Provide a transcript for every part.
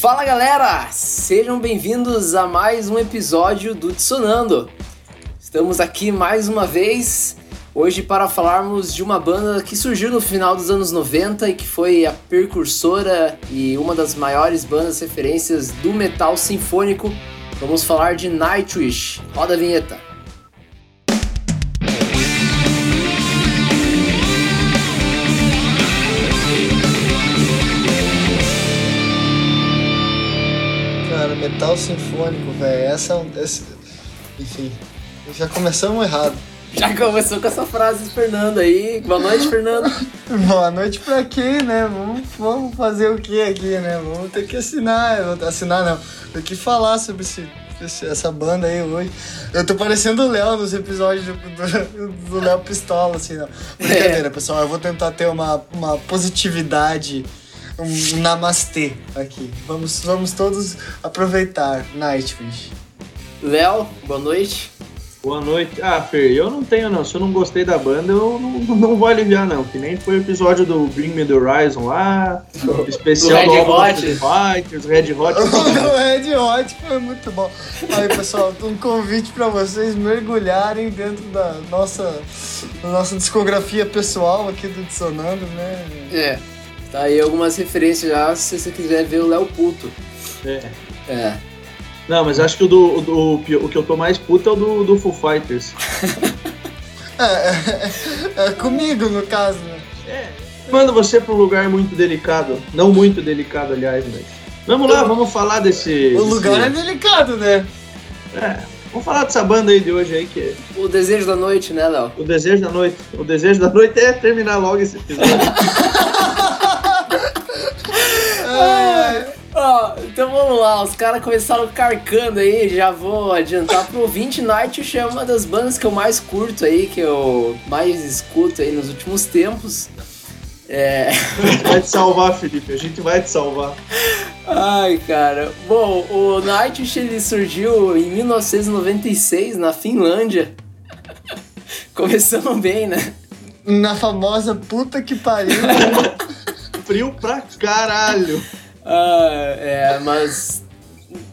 Fala galera, sejam bem-vindos a mais um episódio do Dissonando. Estamos aqui mais uma vez hoje para falarmos de uma banda que surgiu no final dos anos 90 e que foi a precursora e uma das maiores bandas referências do metal sinfônico. Vamos falar de Nightwish. Roda a vinheta. Metal sinfônico, velho. Essa, essa. Enfim, já começamos errado. Já começou com essa frase, Fernando aí. Boa noite, Fernando. Boa noite pra quem, né? Vamos, vamos fazer o que aqui, né? Vamos ter que assinar. Assinar não. Tem que falar sobre esse, esse- essa banda aí hoje. Eu tô parecendo o Léo nos episódios do, do, do Léo Pistola, assim, não. Brincadeira, pessoal. Eu vou tentar ter uma, uma positividade, um namastê aqui. Vamos, vamos todos aproveitar Nightwish. Léo, boa noite. Boa noite. Ah, Fer, eu não tenho não. Se eu não gostei da banda, eu não, não vou aliviar não. Que nem foi o episódio do Bring Me The Horizon lá, o especial Do do, Red álbum Hot. Fighters, Red Hot. O Red Hot foi muito bom. Aí, pessoal, um convite pra vocês mergulharem dentro da nossa, da nossa discografia pessoal aqui do Dissonando, né? É, tá aí algumas referências já se você quiser ver o Léo Puto. É. É. Não, mas acho que o, do, o, do- o que eu tô mais puto é o do, do Foo Fighters. É, é, é comigo, no caso, né? É. Manda você pra um lugar muito delicado. Não muito delicado, aliás, mas. Vamos lá, vamos falar desse. O lugar é desse- delicado, né? é. Vamos falar dessa banda aí de hoje aí, que é O desejo da noite, né, Léo? o desejo da noite. O desejo da noite é terminar logo esse episódio. Ó, então vamos lá, os caras começaram carcando aí, já vou adiantar pro ouvinte, Nightwish é uma das bandas que eu mais curto aí, que eu mais escuto aí nos últimos tempos. É... A gente vai te salvar, Felipe. A gente vai te salvar. Ai, cara. Bom, o Nightwish ele surgiu em 1996 na Finlândia. Começamos bem, né? Na famosa puta que pariu. Frio pra caralho. Ah, é, mas.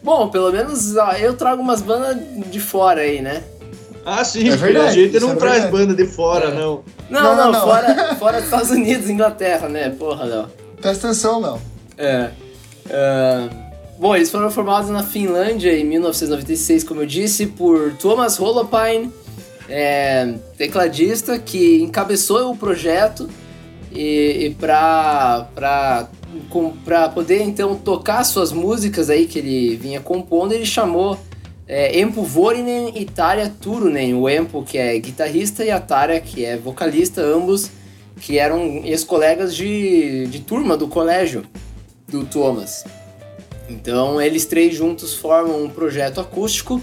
Bom, pelo menos ó, eu trago umas bandas de fora aí, né? Ah, sim, É verdade, a gente não é traz verdade. banda de fora, É. não. Não, Não, não, não. Fora, fora dos Estados Unidos, Inglaterra, né? Porra, não. Presta atenção, não. É. Ah, bom, eles foram formados na Finlândia em 1996, como eu disse, por Thomas Holopainen, é, tecladista que encabeçou o projeto e, e para para poder então tocar suas músicas aí que ele vinha compondo, ele chamou é, Empo Vorinen e Tarja Turunen, o Empo que é guitarrista e a Tarja que é vocalista, ambos que eram ex-colegas de, de turma do colégio do Thomas. Então eles três juntos formam um projeto acústico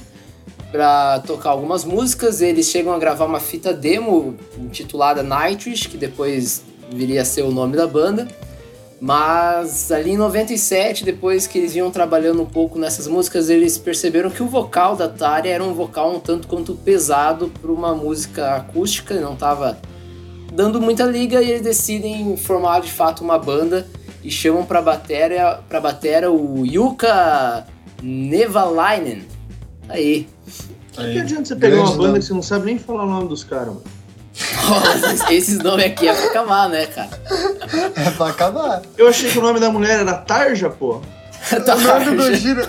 para tocar algumas músicas. Eles chegam a gravar uma fita demo intitulada Nightwish, que depois viria a ser o nome da banda. Mas ali em 97, depois que eles iam trabalhando um pouco nessas músicas, eles perceberam que o vocal da Tarja era um vocal um tanto quanto pesado para uma música acústica, não estava dando muita liga e eles decidem formar de fato uma banda e chamam para bateria, para batera o Yuka Nevalainen. Aí. O que adianta você pegar Grande uma banda que você não sabe nem falar o nome dos caras, mano? Nossa, esses nomes aqui é pra acabar, né, cara? É pra acabar. Eu achei que o nome da mulher era Tarja, pô. Tá, O nome do Gojira.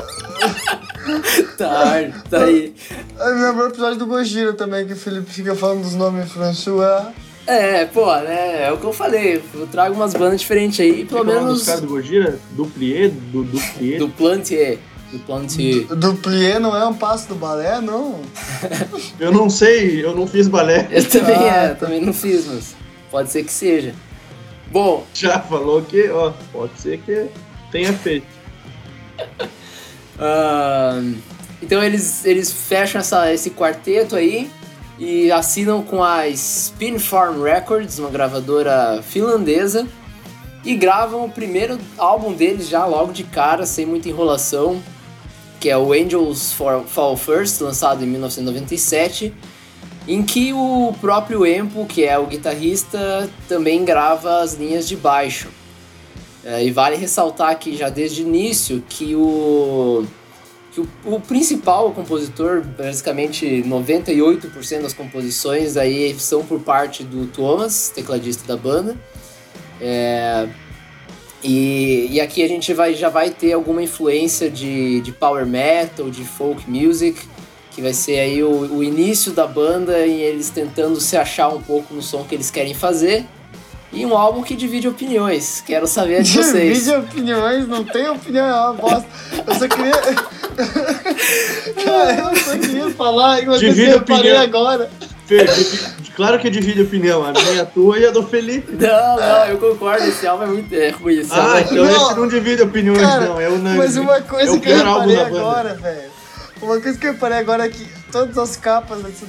tá, tá aí. Eu me lembro o episódio do Gojira também, que o Felipe fica falando dos nomes François. É, pô, né? É o que eu falei. Eu trago umas bandas diferentes aí, pelo Qual é o nome menos dos caras do Gojira? Duplier? Do Duplier? Do Plantier. Do Plantier. Duplier não é um passo do balé, não? Eu não sei, eu não fiz balé. Eu também, Ah, é, tá. também não fiz, mas pode ser que seja. Bom, Já falou que, ó, pode ser que tenha feito. Ahn, então eles, eles fecham essa, esse quarteto aí e assinam com a Spin Farm Records, uma gravadora finlandesa, e gravam o primeiro álbum deles já logo de cara, sem muita enrolação, que é o Angels For- Fall First, lançado em 1997, em que o próprio Empo, que é o guitarrista, também grava as linhas de baixo. É, e vale ressaltar aqui já desde o início que o, que o, o principal compositor, basicamente 98% das composições aí são por parte do Thomas, tecladista da banda. É, e, e aqui a gente vai, já vai ter alguma influência de, de power metal, de folk music, que vai ser aí o, o início da banda e eles tentando se achar um pouco no som que eles querem fazer. E um álbum que divide opiniões. Quero saber de vocês. Divide opiniões, não tem opinião, é uma bosta. Eu só queria. Cara, eu só queria falar que Divide eu parei opinião. agora. Fê, claro que divide opinião. A minha, a tua e a do Felipe. Não, não, eu concordo, esse álbum é muito é ruim. Esse Ah, é então Não. esse não divide opiniões, Cara, não. É unânime. Mas uma coisa o que eu reparei agora, velho. Uma coisa que eu reparei agora é que todas as capas desse.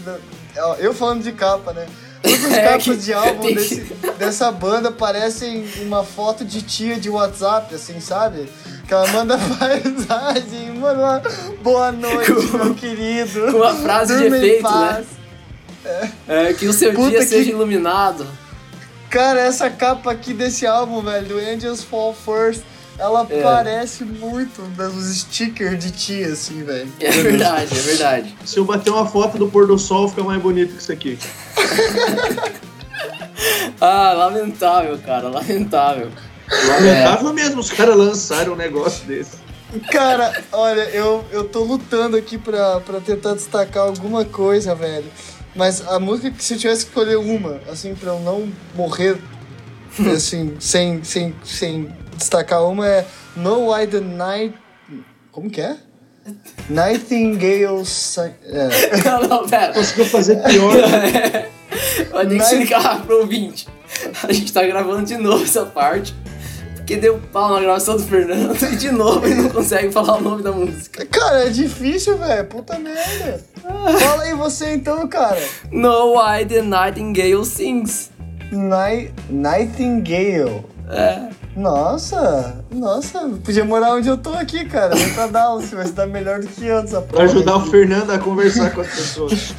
Eu falando de capa, né? Todas as É capas que de álbum desse- dessa banda parecem uma foto de tia de WhatsApp, assim, sabe? Que ela manda paisagem, manda uma boa noite, Com- meu querido. com uma frase de Durma efeito, né? Paz. É, que o seu Puta dia que- seja iluminado. Cara, essa capa aqui desse álbum, velho, do Angels Fall First, ela É. parece muito dos stickers de tia, assim, velho. É verdade, é verdade. Se eu bater uma foto do pôr do sol, fica mais bonito que isso aqui. Ah, lamentável, cara, lamentável. Lamentável mesmo os caras lançaram um negócio desse. Cara, olha, eu, eu tô lutando aqui pra, pra tentar destacar alguma coisa, velho. Mas a música que se eu tivesse que escolher uma, assim, pra eu não morrer, assim, sem, sem, sem destacar uma é No Why the Night... Como que é? Nightingale... É. Não, não, pera. Conseguiu fazer pior. Vai ter que explicar pro ouvinte. A gente tá gravando de novo essa parte. Porque deu pau na gravação do Fernando e de novo ele não consegue falar o nome da música. Cara, é difícil, velho. Puta merda. Fala aí você então, cara. No Why the Nightingale Sings. Ni Nightingale. É. Nossa, nossa, podia morar onde eu tô aqui, cara. Vem pra Dallas, vai dar melhor do que essa Pra ajudar o Fernando a conversar com as pessoas.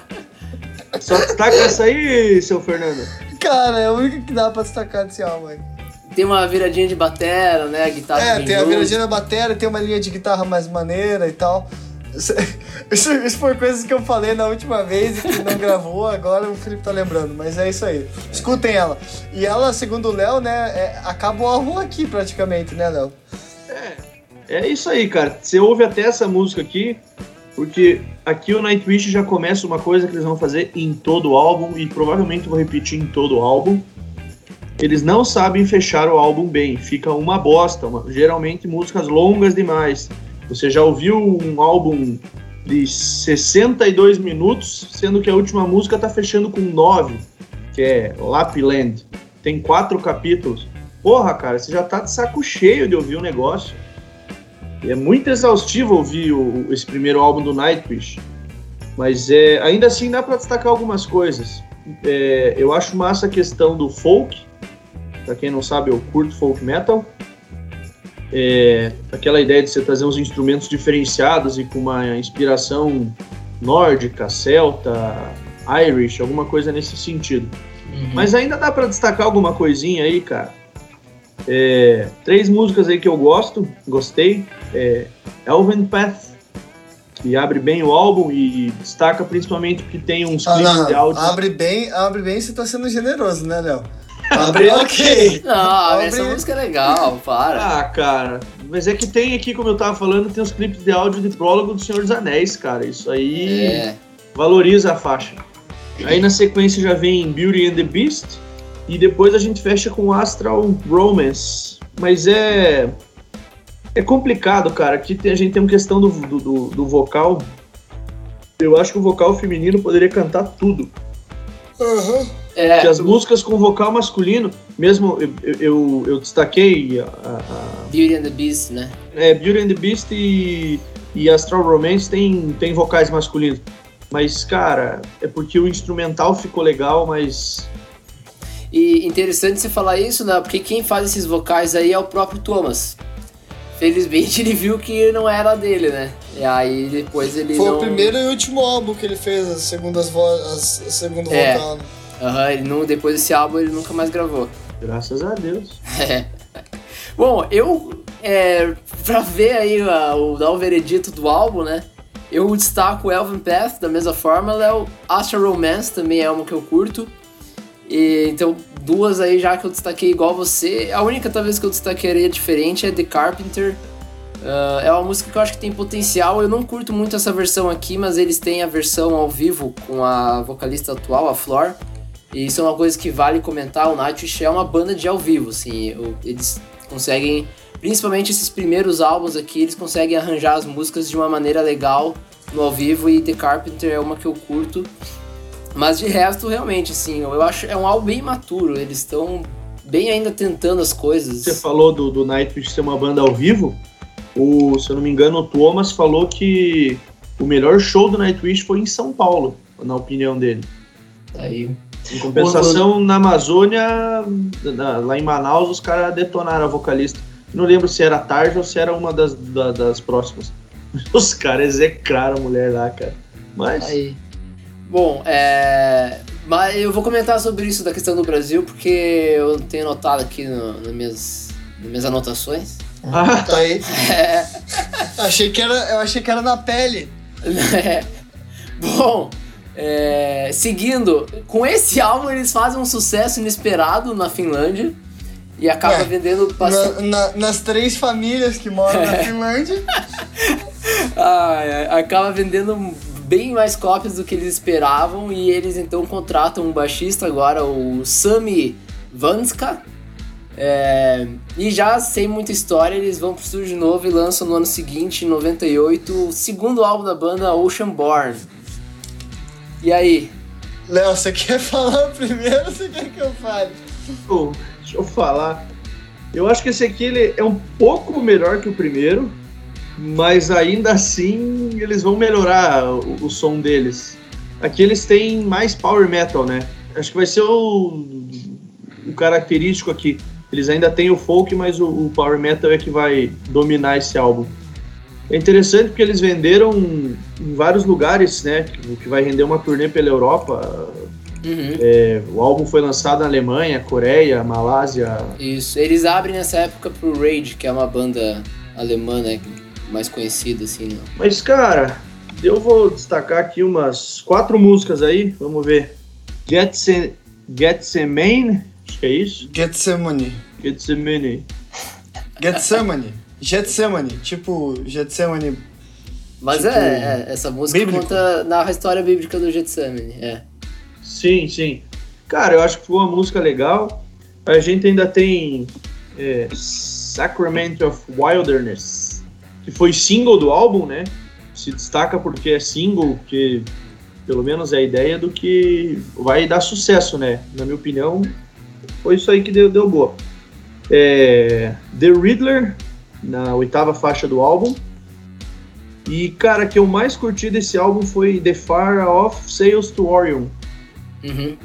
Só destaca essa aí, seu Fernando. Cara, é a única que dá pra destacar desse álbum aí. Tem uma viradinha de batera, né? A guitarra É, tem a viradinha na bateria, tem uma linha de guitarra mais maneira e tal. Isso, isso, isso foi coisas que eu falei na última vez e que não gravou, agora o Felipe tá lembrando, mas é isso aí. Escutem ela. E ela, segundo o Léo, né, é, acaba o álbum aqui praticamente, né, Léo? É isso aí, cara. Você ouve até essa música aqui, porque aqui o Nightwish já começa uma coisa que eles vão fazer em todo o álbum, e provavelmente vou repetir em todo o álbum. Eles não sabem fechar o álbum bem, fica uma bosta, uma- geralmente músicas longas demais. Você já ouviu um álbum de 62 minutos, sendo que a última música tá fechando com 9, que é Lapland. Tem quatro capítulos. Porra, cara, você já tá de saco cheio de ouvir o negócio. É muito exaustivo ouvir o- esse primeiro álbum do Nightwish. Mas é, ainda assim dá pra destacar algumas coisas. É, eu acho massa a questão do folk. Pra quem não sabe, eu curto folk metal. É, aquela ideia de você trazer uns instrumentos diferenciados e com uma inspiração nórdica, celta, Irish, alguma coisa nesse sentido. Uhum. Mas ainda dá pra destacar alguma coisinha aí, cara. É, três músicas aí que eu gosto, gostei. É Elven Path, que abre bem o álbum e destaca principalmente porque tem uns Ah, clipes não, de áudio. abre bem, abre bem, você tá sendo generoso, né, Léo? Abre ok. Não, Abre- essa música é legal, para. Ah, cara, mas é que tem aqui, como eu tava falando, tem os clipes de áudio de prólogo do Senhor dos Anéis, cara. Isso aí É. valoriza a faixa. Aí na sequência já vem Beauty and the Beast e depois a gente fecha com Astral Romance. Mas é é complicado, cara. Aqui tem- a gente tem uma questão do, do, do- do vocal. Eu acho que o vocal feminino poderia cantar tudo. É, Porque as músicas com vocal masculino, mesmo eu, eu, eu- destaquei a, a- Beauty and the Beast, né? é, Beauty and the Beast e, e Astral Romance tem, tem vocais masculinos. Mas, cara, é porque o instrumental ficou legal, mas. E interessante você falar isso, né? Porque quem faz esses vocais aí é o próprio Thomas. Felizmente ele viu que não era dele, né? E aí depois ele Foi não... o primeiro e último álbum que ele fez, as segundas vozes, segundo É. vocal. né? Aham, ele não, depois desse álbum ele nunca mais gravou. Graças a Deus. É. Bom, eu, é, pra ver aí o, dar o veredito do álbum, né? Eu destaco Elven Path da mesma forma, Léo. Astro Romance também é uma que eu curto. E, então, duas aí já que eu destaquei igual você. A única talvez que eu destaquaria diferente é The Carpenter. Uh, é uma música que eu acho que tem potencial. Eu não curto muito essa versão aqui, mas eles têm a versão ao vivo com a vocalista atual, a Flor. E isso é uma coisa que vale comentar. O Nightwish é uma banda de ao vivo, assim. Eles conseguem, principalmente esses primeiros álbuns aqui, eles conseguem arranjar as músicas de uma maneira legal no ao vivo. E The Carpenter é uma que eu curto. Mas de resto, realmente, assim, eu acho é um álbum bem maturo. Eles estão bem ainda tentando as coisas. Você falou do, do Nightwish ser uma banda ao vivo. O, se eu não me engano, o Thomas falou que o melhor show do Nightwish foi em São Paulo, na opinião dele. Aí. Em compensação, na Amazônia, na, lá em Manaus, os caras detonaram a vocalista. Não lembro se era tarde ou se era uma das, da, das próximas. Os caras execraram a mulher lá, cara. Mas. Aí. Bom, é... Mas eu vou comentar sobre isso da questão do Brasil, porque eu tenho notado aqui no, nas, minhas, nas minhas anotações. Ah, tá aí. É... achei que era, eu achei que era na pele. É. Bom, é... seguindo, com esse álbum eles fazem um sucesso inesperado na Finlândia e acaba é, vendendo na, na, nas três famílias que moram na Finlândia. ah, acaba vendendo bem mais cópias do que eles esperavam e eles então contratam um baixista agora, o Sami Vanska. É, e já sem muita história, eles vão pro estúdio de novo e lançam no ano seguinte, em 98, o segundo álbum da banda, Oceanborn. E aí? Léo, você quer falar primeiro ou você quer que eu fale? Oh, deixa eu falar. Eu acho que esse aqui ele é um pouco melhor que o primeiro mas ainda assim eles vão melhorar o, o, som deles. Aqui eles têm mais power metal, né? Acho que vai ser o, o característico aqui. Eles ainda têm o folk, mas o, o, power metal é que vai dominar esse álbum. É interessante porque eles venderam em vários lugares, né? O que vai render uma turnê pela Europa. Uhum. É, o álbum foi lançado na Alemanha, Coreia, Malásia. Isso, eles abrem nessa época pro Rage, que é uma banda alemã, né? mais conhecido, assim, não. Mas, cara, eu vou destacar aqui umas quatro músicas aí, vamos ver. Getse, Getsemane, acho que é isso? Getsemane. Getsemane. Getsemane. Getsemane, tipo Getsemane. Mas tipo, é, é, essa música bíblico. conta, narra a história bíblica do Getsemane, é. Sim, sim. Cara, eu acho que foi uma música legal. A gente ainda tem é, Sacrament of Wilderness que foi single do álbum, né? Se destaca porque é single, que pelo menos é a ideia do que vai dar sucesso, né? Na minha opinião, foi isso aí que deu, deu boa. É, The Riddler, na oitava faixa do álbum. E, cara, que eu mais curti desse álbum foi The Far Off Sales to Orion. Uhum.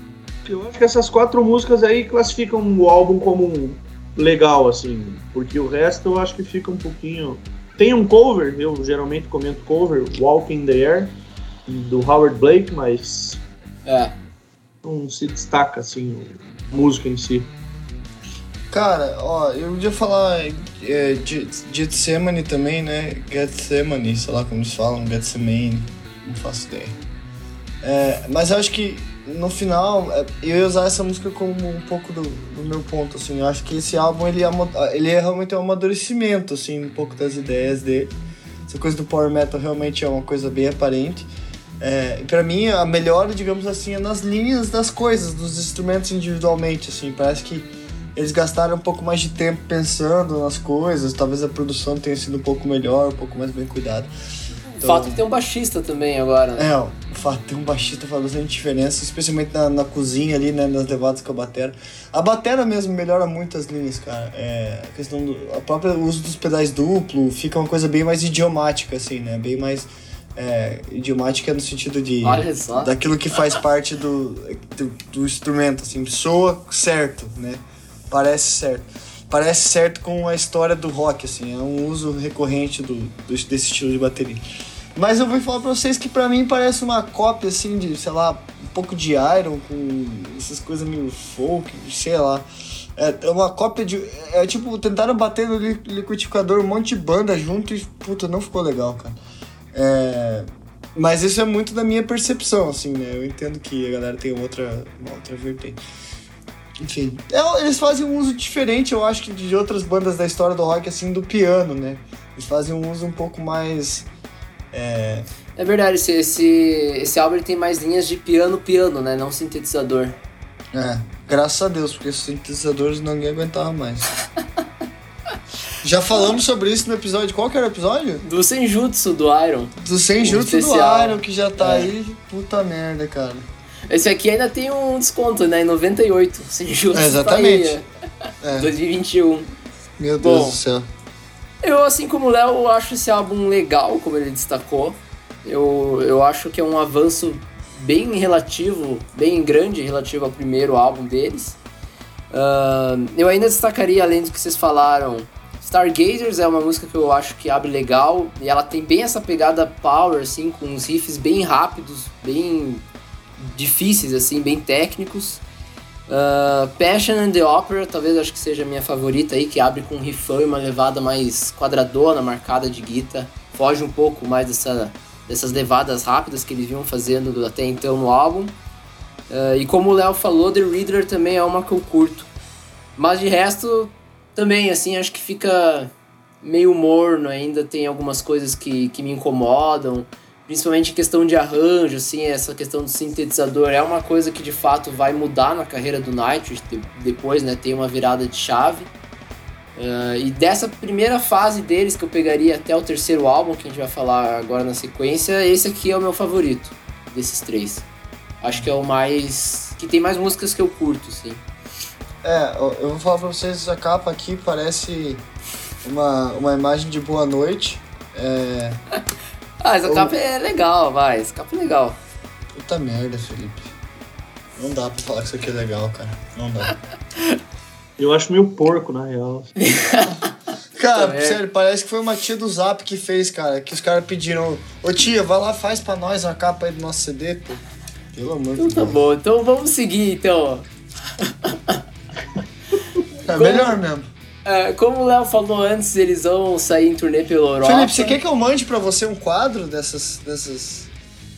Eu acho que essas quatro músicas aí classificam o álbum como legal, assim, porque o resto eu acho que fica um pouquinho tem um cover, eu geralmente comento cover, Walk in the Air, do Howard Blake, mas é. não se destaca assim a música em si. Cara, ó, eu ia falar é, Getsemane também, né? Getsemane, sei lá como eles falam, Getsemane, não faço ideia. É, mas eu acho que no final, é, eu ia usar essa música como um pouco do, do meu ponto, assim. Eu acho que esse álbum, ele, ele é realmente um amadurecimento, assim, um pouco das ideias dele. Essa coisa do power metal realmente é uma coisa bem aparente. É, para mim, a melhor, digamos assim, é nas linhas das coisas, dos instrumentos individualmente, assim. Parece que eles gastaram um pouco mais de tempo pensando nas coisas, talvez a produção tenha sido um pouco melhor, um pouco mais bem cuidada. Então, o fato de ter um baixista também agora, né? É, o fato de ter um baixista faz bastante diferença, especialmente na, na cozinha ali, né, nas levadas com a batera. A batera mesmo melhora muito as linhas, cara. É, a questão do a própria uso dos pedais duplo fica uma coisa bem mais idiomática, assim, né? Bem mais é, idiomática no sentido de daquilo que faz parte do, do, do instrumento, assim, soa certo, né? Parece certo parece certo com a história do rock, assim, é um uso recorrente do, do desse estilo de bateria. Mas eu vou falar pra vocês que pra mim parece uma cópia, assim, de, sei lá, um pouco de Iron, com essas coisas meio folk, sei lá. É é uma cópia de. É tipo, tentaram bater no li- liquidificador um monte de banda junto e, puta, não ficou legal, cara. É, Mas isso é muito da minha percepção, assim, né? Eu entendo que a galera tem outra, uma outra vertente. Enfim, é, eles fazem um uso diferente, eu acho que de outras bandas da história do rock, assim, do piano, né? Eles fazem um uso um pouco mais. É, É verdade, esse, esse, esse álbum tem mais linhas de piano-piano, né? Não sintetizador. É, graças a Deus, porque os sintetizadores ninguém aguentava mais. Já falamos sobre isso no episódio. Qual que era o episódio? Do Senjutsu, do Iron. Do Senjutsu do. Iron, que já tá É. aí. Puta merda, cara. Esse aqui ainda tem um desconto, né? Em 98. Senjutsu É, exatamente. É, 2021. meu Deus Bom. do céu. Eu, assim como o Léo, acho esse álbum legal, como ele destacou. Eu, eu acho que é um avanço bem relativo, bem grande relativo ao primeiro álbum deles. Ahn, eu ainda destacaria, além do que vocês falaram, Stargazers é uma música que eu acho que abre legal e ela tem bem essa pegada power, assim, com uns riffs bem rápidos, bem difíceis, assim, bem técnicos. Ah, Passion and the Opera, talvez acho que seja a minha favorita aí, que abre com um riffão e uma levada mais quadradona, marcada de guitarra. Foge um pouco mais dessa, dessas levadas rápidas que eles vinham fazendo até então no álbum. Ah, e como o Léo falou, The Reader também é uma que eu curto. Mas de resto, também, assim, acho que fica meio morno ainda, tem algumas coisas que, que me incomodam. Principalmente em questão de arranjo, assim, essa questão do sintetizador é uma coisa que de fato vai mudar na carreira do Nightwish de- depois, né? Tem uma virada de chave. Ah, e dessa primeira fase deles que eu pegaria até o terceiro álbum, que a gente vai falar agora na sequência, esse aqui é o meu favorito desses três. Acho que é o mais. que tem mais músicas que eu curto, assim. É, eu vou falar pra vocês, a capa aqui parece uma, uma imagem de boa noite. É. Ah, essa Ou- capa é legal, vai. Essa capa é legal. Puta merda, Felipe. Não dá pra falar que isso aqui é legal, cara. Não dá. Eu acho meio porco, na real. Cara, Puta sério, parece que foi uma tia do Zap que fez, cara. Que os caras pediram, ô tia, vai lá, faz pra nós uma capa aí do nosso CD, pô. Pelo amor de Então tá Deus. bom, então vamos seguir então. É melhor mesmo. É, como o Léo falou antes, eles vão sair em turnê pela Europa. Felipe, você quer que eu mande pra você um quadro dessas. dessas...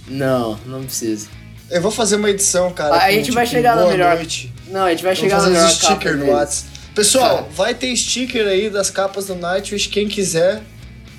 Não, não precisa. Eu vou fazer uma edição, cara. Ah, a com, gente vai tipo, chegar na melhor- Noite. Não, a gente vai chegar fazer os melhor capa stickers no deles. Whats. Pessoal, vai ter sticker aí das capas do Nightwish. Quem quiser,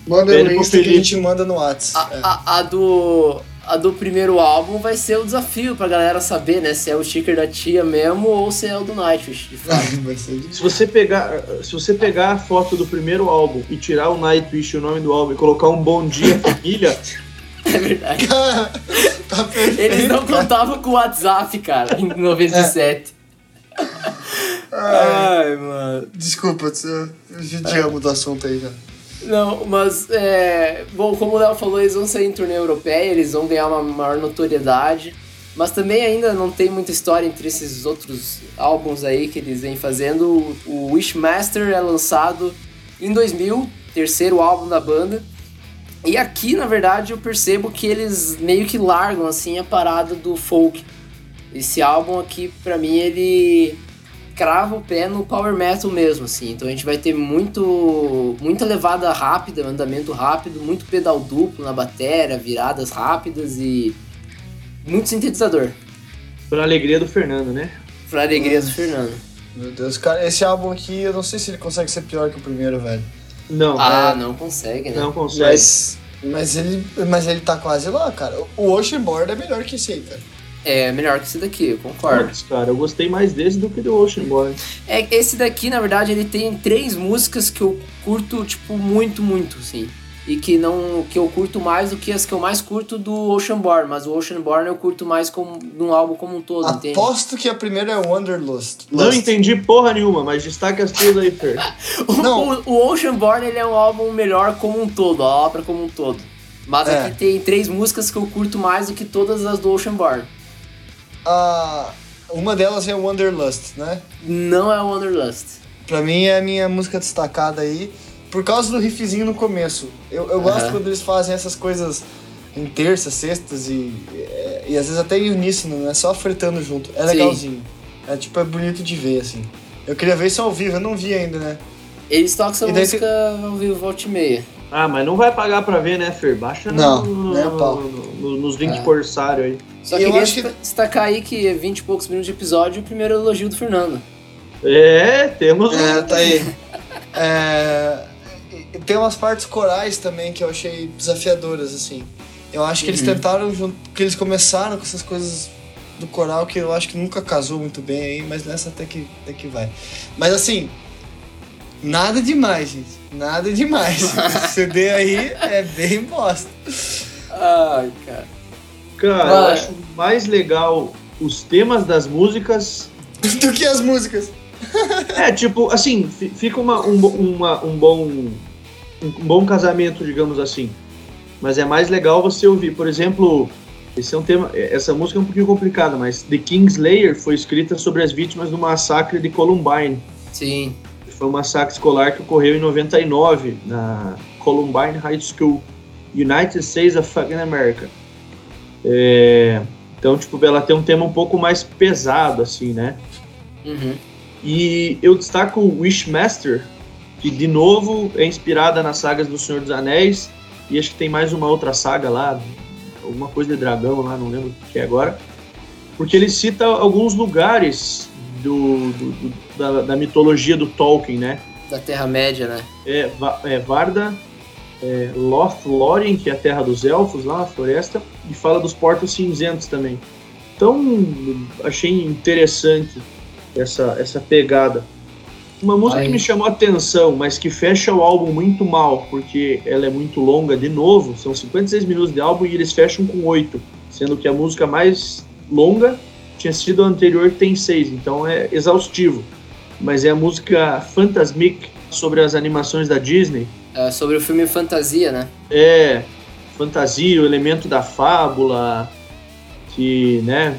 manda no Insta que a gente manda no Whats. A, É. a, a do. A do primeiro álbum vai ser o desafio pra galera saber, né? Se é o sticker da tia mesmo ou se é o do Nightwish, de fato. Vai ser Se você pegar, se você pegar a foto do primeiro álbum e tirar o Nightwish, o nome do álbum, e colocar um Bom Dia Família, é verdade. Cara, tá perfeito. Eles não cara. contavam com o WhatsApp, cara, em 97. Ai, mano. Desculpa, eu eu judiamos do assunto aí já. Não, mas, é, bom, como o Léo falou, eles vão sair em turnê europeia, eles vão ganhar uma maior notoriedade, mas também ainda não tem muita história entre esses outros álbuns aí que eles vêm fazendo. O- Wishmaster é lançado em 2000, terceiro álbum da banda, e aqui, na verdade, eu percebo que eles meio que largam, assim, a parada do folk. Esse álbum aqui, pra mim, ele crava o pé no power metal mesmo, assim. Então a gente vai ter muito, muita levada rápida, andamento rápido, muito pedal duplo na bateria, viradas rápidas e muito sintetizador. pra alegria do Fernando, né? Pra alegria do Fernando. Meu Deus, cara, esse álbum aqui, eu não sei se ele consegue ser pior que o primeiro, velho. Não, Ah, não consegue, né? não consegue. Mas, mas, ele, mas ele tá quase lá, cara. O Ocean Board é melhor que esse aí, cara. É melhor que esse daqui, eu concordo. Putz, cara, eu gostei mais desse do que do Ocean Boy. É, esse daqui, na verdade, ele tem três músicas que eu curto, tipo, muito, muito, assim. E que não. que eu curto mais do que as que eu mais curto do Oceanborn. Mas o Oceanborn eu curto mais como num álbum como um todo, entende? Aposto que a primeira é Wanderlust. Não entendi porra nenhuma, mas destaque as tuas aí, Fer. O, Não. o, o Oceanborn ele é um álbum melhor como um todo, a obra como um todo. Mas É. aqui tem três músicas que eu curto mais do que todas as do Oceanborn. Ah, uma delas é Wanderlust, né? Não é o Wanderlust. Pra mim é a minha música destacada aí, por causa do riffzinho no começo. Eu, eu gosto quando eles fazem essas coisas em terças, sextas e, e, às vezes até em uníssono, né? Só fretando junto. É Sim. legalzinho. É tipo, é bonito de ver, assim. Eu queria ver isso ao vivo, eu não vi ainda, né? Eles tocam essa música ao vivo volta e meia. Ah, mas não vai pagar pra ver, né, Fer? Baixa Não, no, a no- no- nos links É. corsário aí. Só E eu queria acho que- desta- destacar aí que é 20 e poucos minutos de episódio, o primeiro elogio do Fernando. É, temos. É, tá aí. É, tem umas partes corais também que eu achei desafiadoras, assim. Eu acho que eles tentaram, que eles começaram com essas coisas do coral que eu acho que nunca casou muito bem aí, mas nessa até que, até que vai. Mas assim, nada demais, gente. Nada demais. Esse CD aí é bem bosta. Ai, cara. Cara, Vai. eu acho mais legal os temas das músicas. Do que as músicas. É, tipo, assim, fi- fica uma, um, uma- um bom um bom casamento, digamos assim. Mas é mais legal você ouvir, por exemplo, esse é um tema, essa música é um pouquinho complicada, mas The Kingslayer foi escrita sobre as vítimas do massacre de Columbine. Sim. Foi um massacre escolar que ocorreu em 99 na Columbine High School, United States of fucking America. É, então, tipo, ela tem um tema um pouco mais pesado, assim, né? Uhum. E eu destaco o Wishmaster, que de novo é inspirada nas sagas do Senhor dos Anéis, e acho que tem mais uma outra saga lá, alguma coisa de dragão lá, não lembro o que é agora, porque ele cita alguns lugares do, do- do- da, da mitologia do Tolkien, né? Da Terra-média, né? É, é Varda, é, Lothlórien, que é a terra dos elfos, lá na floresta, e fala dos portos cinzentos também. Então, achei interessante essa, essa pegada. Uma música que me chamou a atenção, mas que fecha o álbum muito mal, porque ela é muito longa de novo, são 56 minutos de álbum e eles fecham com 8, sendo que a música mais longa tinha sido a anterior, que tem 6, então é exaustivo. Mas é a música Fantasmic, sobre as animações da Disney. É sobre o filme Fantasia, né? É fantasia, o elemento da fábula, que, né,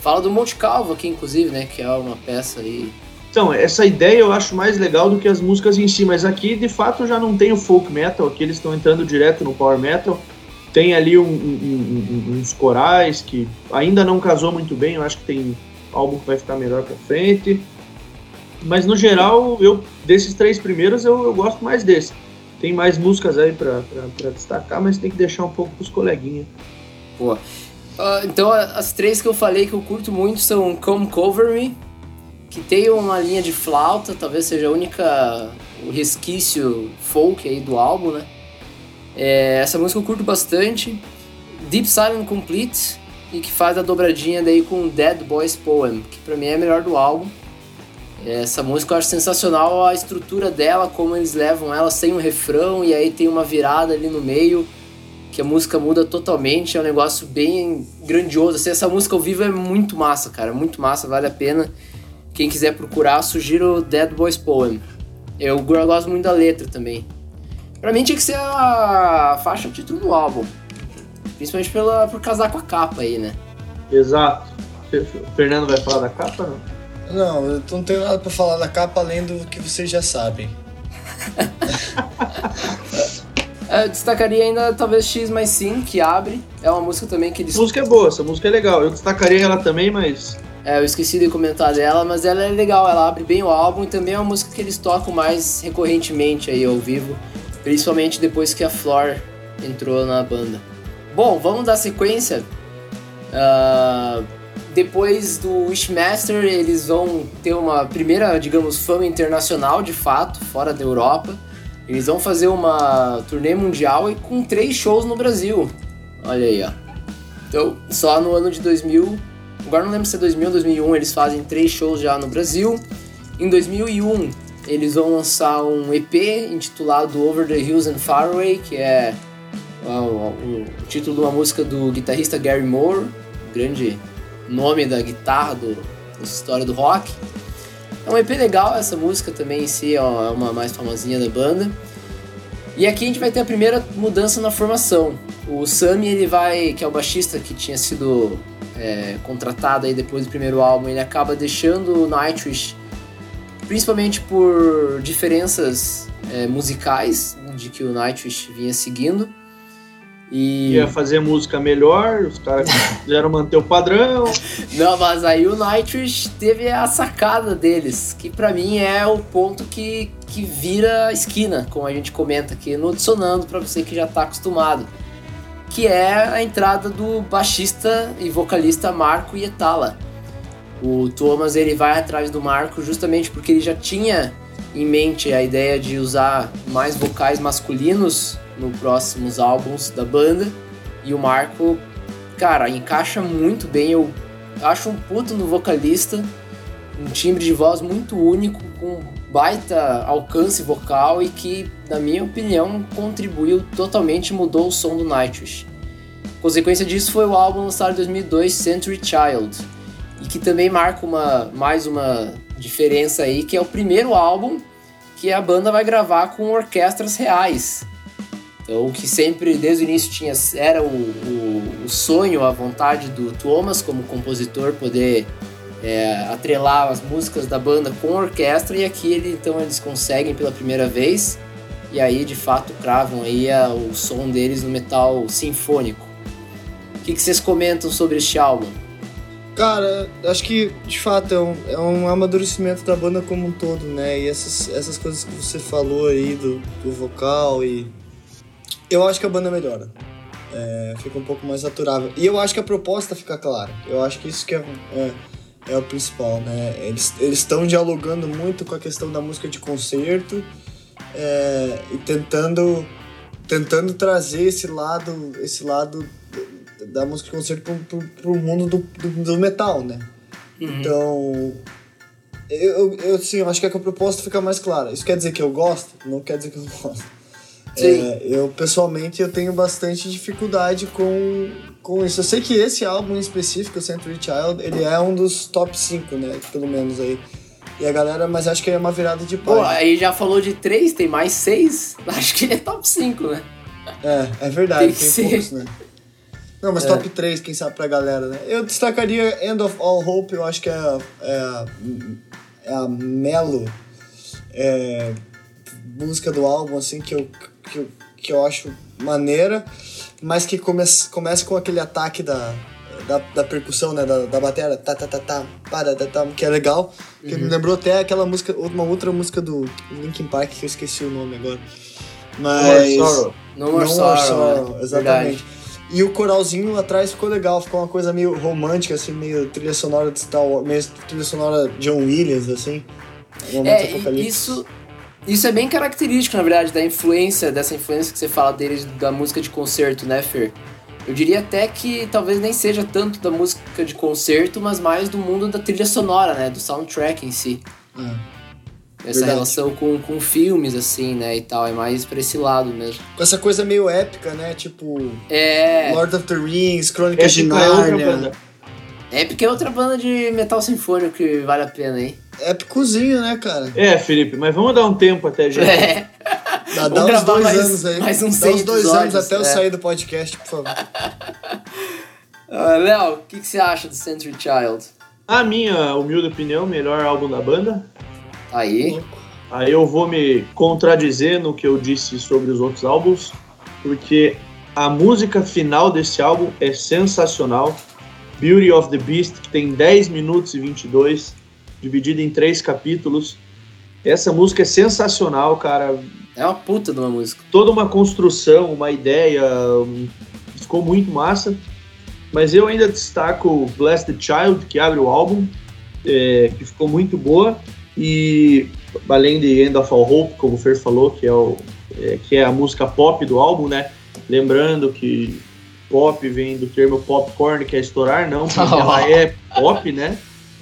Fala do Monte Calvo aqui, inclusive, né? Que é uma peça aí. Então, essa ideia eu acho mais legal do que as músicas em si, mas aqui de fato já não tem o folk metal, aqui eles estão entrando direto no power metal. Tem ali um- um- um- uns corais que ainda não casou muito bem, eu acho que tem álbum que vai ficar melhor pra frente. Mas no geral, eu desses três primeiros eu, eu gosto mais desse. Tem mais músicas aí pra destacar, mas tem que deixar um pouco pros coleguinhas. Pô. Ah, então, as três que eu falei que eu curto muito são Come Cover Me, que tem uma linha de flauta, talvez seja a única o resquício folk aí do álbum, né? É, essa música eu curto bastante. Deep Silent Complete, e que faz a dobradinha daí com Dead Boys Poem, que pra mim é a melhor do álbum. Essa música eu acho sensacional a estrutura dela, como eles levam ela sem um refrão e aí tem uma virada ali no meio que a música muda totalmente, é um negócio bem grandioso. Assim, essa música ao vivo é muito massa, cara, muito massa, vale a pena. Quem quiser procurar, sugiro Dead Boys Poem. Eu gosto muito da letra também. Pra mim tinha que ser a faixa título do álbum. Principalmente pela, por casar com a capa aí, né? Exato. O Fernando vai falar da capa, não? Não, eu não tenho nada pra falar da capa além do que vocês já sabem. Eu destacaria ainda talvez X mais Sim, que abre. É uma música também que eles Essa música é boa, essa música é legal. Eu destacaria ela também, mas É, eu esqueci de comentar dela, mas ela é legal, ela abre bem o álbum e também é uma música que eles tocam mais recorrentemente aí ao vivo, principalmente depois que a Flor entrou na banda. Bom, vamos dar sequência. Ah, depois do Wishmaster, eles vão ter uma primeira, digamos, fama internacional de fato, fora da Europa. Eles vão fazer uma turnê mundial e com três shows no Brasil. Olha aí, ó. Então, só no ano de 2000 Agora não lembro se é 2000 ou 2001, eles fazem três shows já no Brasil. Em 2001, eles vão lançar um EP intitulado Over the Hills and Far Away, que é ó, o, o título de uma música do guitarrista Gary Moore, grande nome da guitarra do, história do rock. É um EP legal, essa música também em si ó, é uma mais famosinha da banda. E aqui a gente vai ter a primeira mudança na formação. O Sammy, ele vai, que é o baixista que tinha sido é, contratado aí depois do primeiro álbum, ele acaba deixando o Nightwish, principalmente por diferenças é, musicais de que o Nightwish vinha seguindo. E... Ia fazer música melhor, os caras quiseram manter o padrão. Não, mas aí o Nightwish teve a sacada deles, que para mim é o ponto que, que vira a esquina, como a gente comenta aqui no Dissonando, para você que já tá acostumado. Que é a entrada do baixista e vocalista Marco Ietala. O Thomas ele vai atrás do Marco justamente porque ele já tinha em mente a ideia de usar mais vocais masculinos nos próximos álbuns da banda. E o Marco, cara, encaixa muito bem. Eu acho um puto no vocalista, um timbre de voz muito único, com baita alcance vocal e que, na minha opinião, contribuiu totalmente mudou o som do Nightwish. Consequência disso foi o álbum lançado em 2002, Century Child, e que também marca uma, mais uma diferença aí, que é o primeiro álbum que a banda vai gravar com orquestras reais. Então, o que sempre, desde o início, tinha, era o, o, o sonho, a vontade do Thomas como compositor poder é, atrelar as músicas da banda com orquestra e aqui ele, então eles conseguem pela primeira vez e aí de fato cravam aí a, o som deles no metal sinfônico. O que, que vocês comentam sobre este álbum? Cara, acho que de fato é um, é um amadurecimento da banda como um todo, né? E essas, essas coisas que você falou aí do, do vocal e eu acho que a banda melhora. É, fica um pouco mais aturável. E eu acho que a proposta fica clara. Eu acho que isso que é, é, é o principal, né? Eles estão dialogando muito com a questão da música de concerto é, e tentando, tentando trazer esse lado, esse lado da música de concerto pro, pro, pro mundo do, do, do metal, né? Uhum. Então, eu, eu, assim, eu acho que a proposta fica mais clara. Isso quer dizer que eu gosto? Não quer dizer que eu gosto. É, eu pessoalmente eu tenho bastante dificuldade com, com isso. Eu sei que esse álbum em específico, Century Child, ele é um dos top 5, né? Pelo menos aí. E a galera, mas acho que é uma virada de página. Pô, aí já falou de 3, tem mais 6. Acho que ele é top 5, né? É, é verdade, tem, tem poucos, né? Não, mas é. top 3, quem sabe pra galera, né? Eu destacaria End of All Hope, eu acho que é, é, é a Melo é, música do álbum, assim, que eu que eu, que eu acho maneira, mas que comece, comece com aquele ataque da, da, da percussão, né, da, da bateria, tá, tá, tá, tá, para, tá, tá, que é legal, que uhum. me lembrou até aquela música, uma outra música do Linkin Park, que eu esqueci o nome agora. Mas... No More Sorrow. No More, no Sorrow, More Sorrow né? exatamente. Verdade. E o coralzinho atrás ficou legal, ficou uma coisa meio romântica, assim, meio trilha sonora de Star Wars, meio trilha sonora John Williams, assim. É, isso, isso é bem característico, na verdade, da influência, dessa influência que você fala deles da música de concerto, né, Fer? Eu diria até que talvez nem seja tanto da música de concerto, mas mais do mundo da trilha sonora, né? Do soundtrack em si. É. Essa Verdade. relação com, com filmes, assim, né, e tal. É mais pra esse lado mesmo. Com essa coisa meio épica, né? Tipo... É... Lord of the Rings, Crônicas de Narnia. Épica é outra banda de metal sinfônico que vale a pena, hein? épicozinho, né, cara? É, Felipe, mas vamos dar um tempo até, gente. É. Dá, dá uns dois mais, anos aí. Mais uns dá uns dois anos até é. eu sair do podcast, por favor. Uh, Léo, o que, que, você acha do Century Child? A minha humilde opinião, melhor álbum da banda. Aí. Aí eu vou me contradizer no que eu disse sobre os outros álbuns, porque a música final desse álbum é sensacional. Beauty of the Beast, que tem 10 minutos e 22, dividida em três capítulos. Essa música é sensacional, cara. É uma puta de uma música. Toda uma construção, uma ideia, ficou muito massa. Mas eu ainda destaco Bless the Child, que abre o álbum, é, que ficou muito boa. E além de End of All Hope, como o Fer falou, que é, o, é, que é a música pop do álbum, né? Lembrando que pop vem do termo popcorn, que é estourar, não, porque oh. ela é pop, né?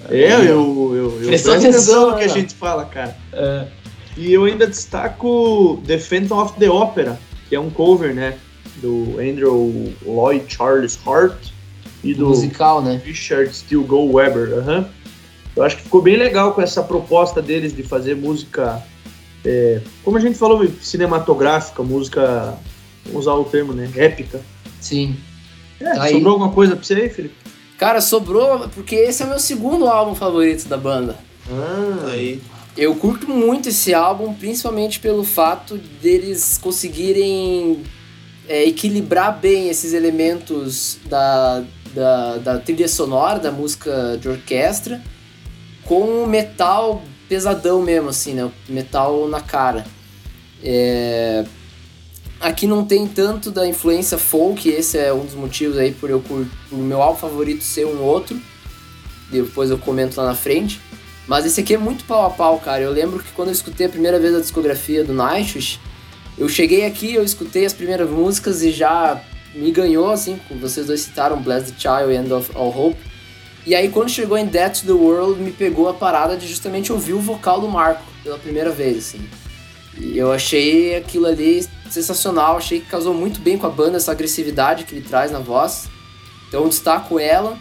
É, eu, eu, eu, presto atenção no que a gente fala, cara. É. E eu ainda destaco The Phantom of the Opera, que é um cover, né? Do Andrew Lloyd Charles Hart e do musical, né? Richard Stilgoe Weber. Uhum. Eu acho que ficou bem legal com essa proposta deles de fazer música, é, como a gente falou, cinematográfica, música, vamos usar o termo, né? Épica. Sim. É, tá sobrou alguma coisa pra você aí, Felipe? Cara, sobrou, porque esse é o meu segundo álbum favorito da banda. Ah, aí. Eu curto muito esse álbum, principalmente pelo fato deles conseguirem é, equilibrar bem esses elementos da, da, da trilha sonora, da música de orquestra, com o metal pesadão mesmo, assim, né? Metal na cara. É... Aqui não tem tanto da influência folk, esse é um dos motivos aí por eu por, por meu álbum favorito ser um outro. Depois eu comento lá na frente. Mas esse aqui é muito pau a pau, cara. Eu lembro que quando eu escutei a primeira vez a discografia do Nightwish, eu cheguei aqui, eu escutei as primeiras músicas e já me ganhou, assim, como vocês dois citaram, Bless the Child e End of All Hope. E aí quando chegou em Death to the World, me pegou a parada de justamente ouvir o vocal do Marco pela primeira vez, assim. E eu achei aquilo ali sensacional, achei que casou muito bem com a banda, essa agressividade que ele traz na voz. Então destaco ela.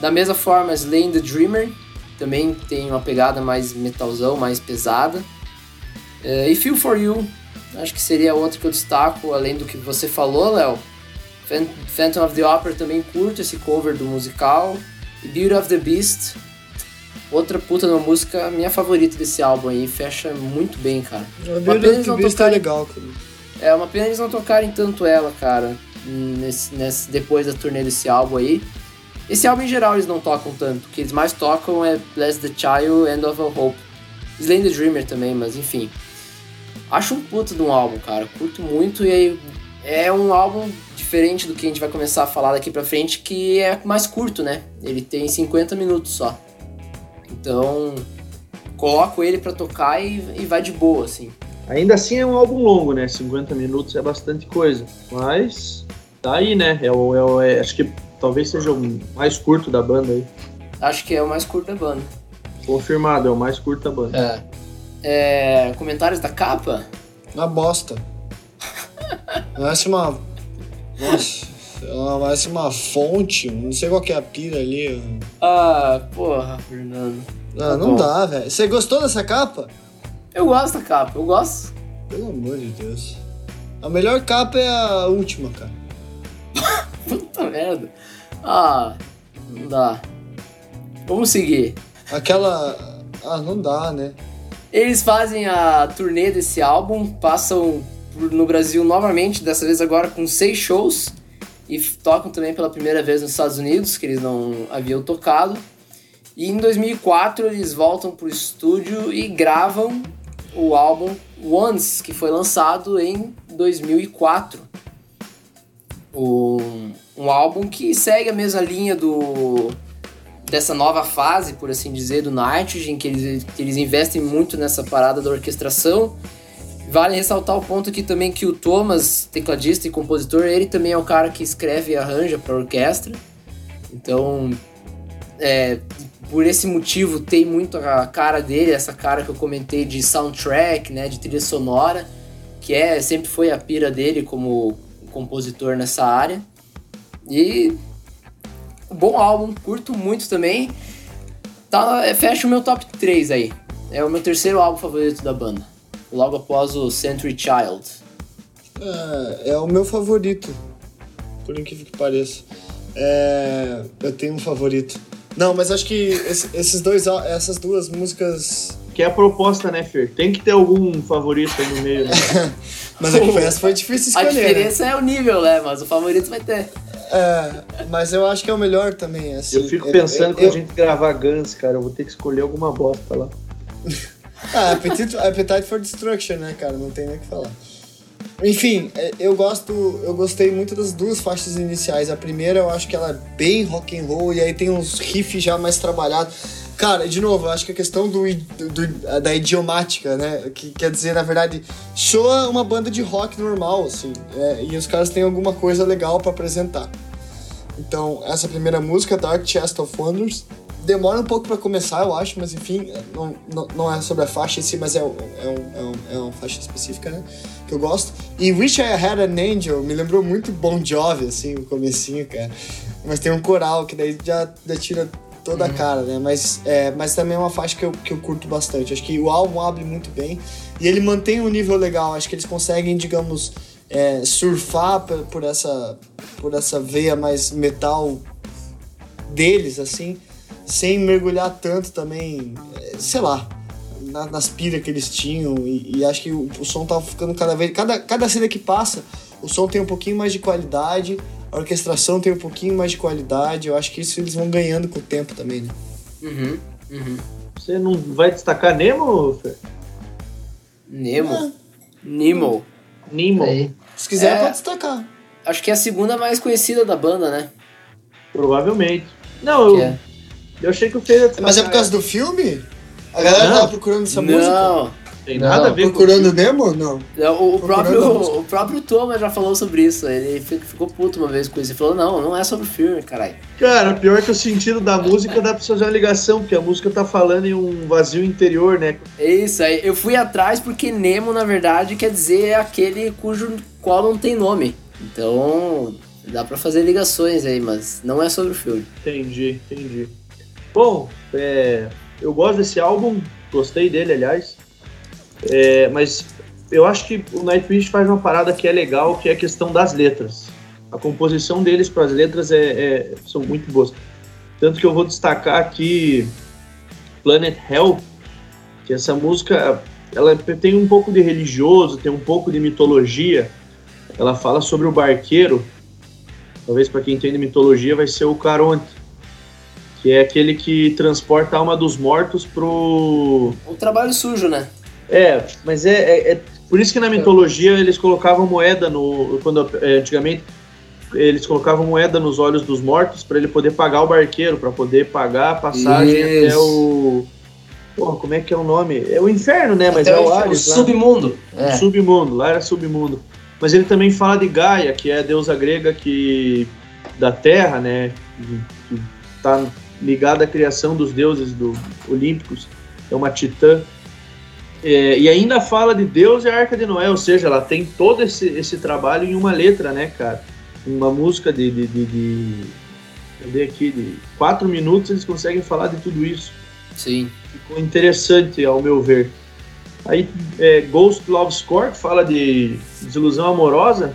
Da mesma forma, Slaying the Dreamer, também tem uma pegada mais metalzão, mais pesada. Uh, e Feel For You, acho que seria outra que eu destaco, além do que você falou, Léo. Phantom of the Opera também curto esse cover do musical. E Beauty of the Beast, outra puta uma música, minha favorita desse álbum aí, fecha muito bem, cara. A Beauty of the Beast é tocarem... é legal, cara. É, uma pena eles não tocarem tanto ela, cara, nesse, nesse, depois da turnê desse álbum aí. Esse álbum em geral eles não tocam tanto, o que eles mais tocam é Bless the Child, End of a Hope. Slay the Dreamer também, mas enfim. Acho um puto de um álbum, cara. Curto muito e aí é um álbum diferente do que a gente vai começar a falar daqui pra frente, que é mais curto, né? Ele tem 50 minutos só. Então, coloco ele para tocar e, e vai de boa, assim. Ainda assim é um álbum longo, né? 50 minutos é bastante coisa. Mas tá aí, né? É o, é o é, acho que talvez seja o mais curto da banda aí. Acho que é o mais curto da banda. Confirmado, é o mais curto da banda. É. é comentários da capa? Uma bosta. Parece uma. Nossa, ela parece uma fonte, não sei qual que é a pira ali. Ah, porra, Fernando. Ah, tá não bom. dá, velho. Você gostou dessa capa? Eu gosto da capa, eu gosto. Pelo amor de Deus. A melhor capa é a última, cara. Puta merda. Ah, não dá. Vamos seguir. Aquela. Ah, não dá, né? Eles fazem a turnê desse álbum, passam no Brasil novamente, dessa vez agora com seis shows. E tocam também pela primeira vez nos Estados Unidos, que eles não haviam tocado. E em 2004 eles voltam pro estúdio e gravam o álbum Once, que foi lançado em 2004. Um, um álbum que segue a mesma linha do dessa nova fase, por assim dizer, do Nitrogen, que eles, que eles investem muito nessa parada da orquestração. Vale ressaltar o ponto aqui também que o Thomas, tecladista e compositor, ele também é o cara que escreve e arranja para orquestra. Então, é, por esse motivo tem muito a cara dele, essa cara que eu comentei de soundtrack, né, de trilha sonora, que é sempre foi a pira dele como compositor nessa área. E bom álbum, curto muito também. Tá, fecha o meu top 3 aí. É o meu terceiro álbum favorito da banda. Logo após o Century Child. É, é o meu favorito. Por incrível que pareça. É, eu tenho um favorito. Não, mas acho que esses dois, essas duas músicas. Que é a proposta, né, Fer? Tem que ter algum favorito aí no meio, né? mas a diferença foi difícil escolher. A né? diferença né? é o nível, né? Mas o favorito vai ter. É, mas eu acho que é o melhor também, assim. Eu fico pensando que eu, a gente gravar Guns, cara, eu vou ter que escolher alguma bosta lá. Ah, Appetite, Appetite for Destruction, né, cara? Não tem nem o que falar. Enfim, é, eu gosto, eu gostei muito das duas faixas iniciais. A primeira eu acho que ela é bem rock and roll e aí tem uns riffs já mais trabalhados. Cara, de novo, eu acho que a questão do, do, da idiomática, né? Que quer dizer, na verdade, soa uma banda de rock normal, assim. É, e os caras têm alguma coisa legal para apresentar. Então, essa primeira música, Dark Chest of Wonders, demora um pouco para começar, eu acho, mas enfim, não, não, não, é sobre a faixa em si, mas é, é, um, é, um, é uma faixa específica, né? Que eu gosto. E Wish I Had an Angel me lembrou muito Bon Jovi, assim, o comecinho, cara. Mas tem um coral que daí já, já tira toda a uhum. cara, né? Mas, é, mas também é uma faixa que eu, que eu curto bastante. Acho que o álbum abre muito bem e ele mantém um nível legal. Acho que eles conseguem, digamos, é, surfar por essa, por essa veia mais metal deles, assim sem mergulhar tanto também, é, sei lá, nas piras que eles tinham. E, e acho que o, o, som tava ficando cada vez. Cada, cada cena que passa, o som tem um pouquinho mais de qualidade, a orquestração tem um pouquinho mais de qualidade. Eu acho que isso eles vão ganhando com o tempo também, né? Uhum, uhum. Você não vai destacar Nemo, Fer? Nemo. Ah. Nemo. Nemo. Aí. Se quiser, É. pode destacar. Acho que é a segunda mais conhecida da banda, né? Provavelmente. Não, eu, é. Eu achei que o destacar. Mas é por causa do filme? A galera Não. tava procurando essa música? Não, Tem nada a ver com Procurando Nemo? Não. não, o, o Procurando próprio, o próprio Thomas já falou sobre isso. Ele fi- ficou puto uma vez com isso. Ele falou: não, não é sobre o filme, caralho. Cara, pior que o sentido da música dá pra fazer uma ligação, porque a música tá falando em um vazio interior, né? É isso aí. Eu fui atrás porque Nemo, na verdade, quer dizer aquele cujo qual não tem nome. Então, dá pra fazer ligações aí, mas não é sobre o filme. Entendi, entendi. Bom, é, eu gosto desse álbum, gostei dele, aliás. É, mas eu acho que o Nightwish faz uma parada que é legal, que é a questão das letras. A composição deles para as letras é, é- são muito boas. Tanto que eu vou destacar aqui Planet Hell, que essa música ela tem um pouco de religioso, tem um pouco de mitologia. Ela fala sobre o barqueiro. Talvez para quem entende mitologia vai ser o Caronte, que é aquele que transporta a alma dos mortos pro Um trabalho sujo, né? é, mas é, é- é por isso que na mitologia eles colocavam moeda no. Quando é, antigamente eles colocavam moeda nos olhos dos mortos para ele poder pagar o barqueiro, para poder pagar a passagem Isso. até o. Porra, como é que é o nome? É o inferno, né? Mas Até é o o, Ares. lá. submundo. O É. submundo, lá era submundo. Mas ele também fala de Gaia, que é a deusa grega que da Terra, né? Que está ligada à criação dos deuses do olímpicos. É uma titã. É, e ainda fala de Deus e a Arca de Noé, ou seja, ela tem todo esse, esse trabalho em uma letra, né, cara? Uma música de, de, de, de cadê aqui, de quatro minutos eles conseguem falar de tudo isso Sim. ficou interessante ao meu ver. Aí é, Ghost Love Score que fala de desilusão amorosa,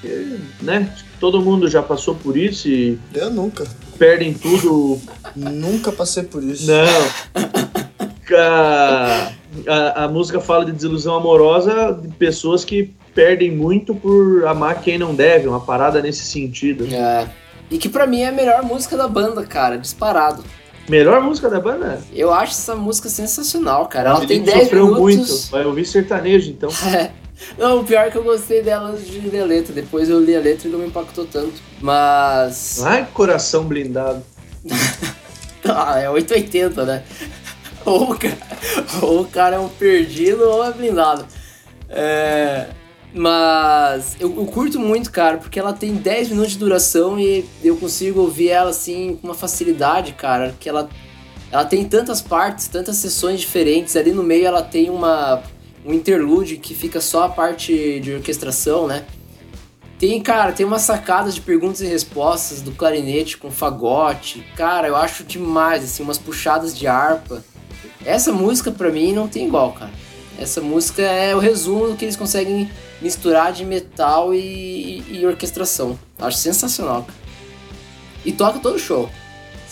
que, né? Todo mundo já passou por isso e Eu nunca. Perdem tudo. Nunca passei por isso. Não. A, a, a música fala de desilusão amorosa de pessoas que perdem muito por amar quem não deve, uma parada nesse sentido. É. E que pra mim é a melhor música da banda, cara, disparado. Melhor música da banda? Eu acho essa música sensacional, cara. Ela Ele tem 10 sofreu minutos. muito. Vai ouvir sertanejo, então. É. Não, o pior é que eu gostei dela antes de ler a letra. Depois eu li a letra e não me impactou tanto. Mas. Ai, coração blindado. Ah, é 880, né? Ou o, cara, ou o cara é um perdido ou é blindado. É, mas eu, eu curto muito, cara, porque ela tem 10 minutos de duração e eu consigo ouvir ela assim com uma facilidade, cara. Que ela, ela tem tantas partes, tantas sessões diferentes. Ali no meio ela tem uma, um interlude que fica só a parte de orquestração, né? Tem, cara, tem umas sacadas de perguntas e respostas do clarinete com fagote. Cara, eu acho demais, assim, umas puxadas de harpa. Essa música, pra mim, não tem igual, cara. Essa música é o resumo do que eles conseguem misturar de metal e, e orquestração. Acho sensacional, cara. E toca todo show.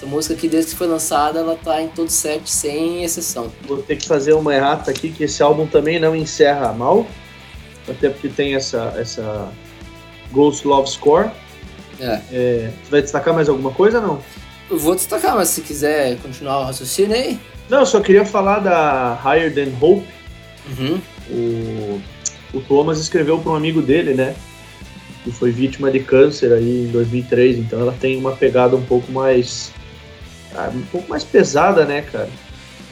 Essa música aqui, desde que foi lançada, ela tá em todo set, sem exceção. Vou ter que fazer uma errata aqui, que esse álbum também não encerra mal. Até porque tem essa, essa Ghost Love Score. É. É, você vai destacar mais alguma coisa não? Eu vou destacar, mas se quiser continuar o raciocínio aí. Não, eu só queria falar da Higher Than Hope. Uhum. O, o Thomas escreveu para um amigo dele, né? Que foi vítima de câncer aí em 2003. Então ela tem uma pegada um pouco mais. Ah, um pouco mais pesada, né, cara?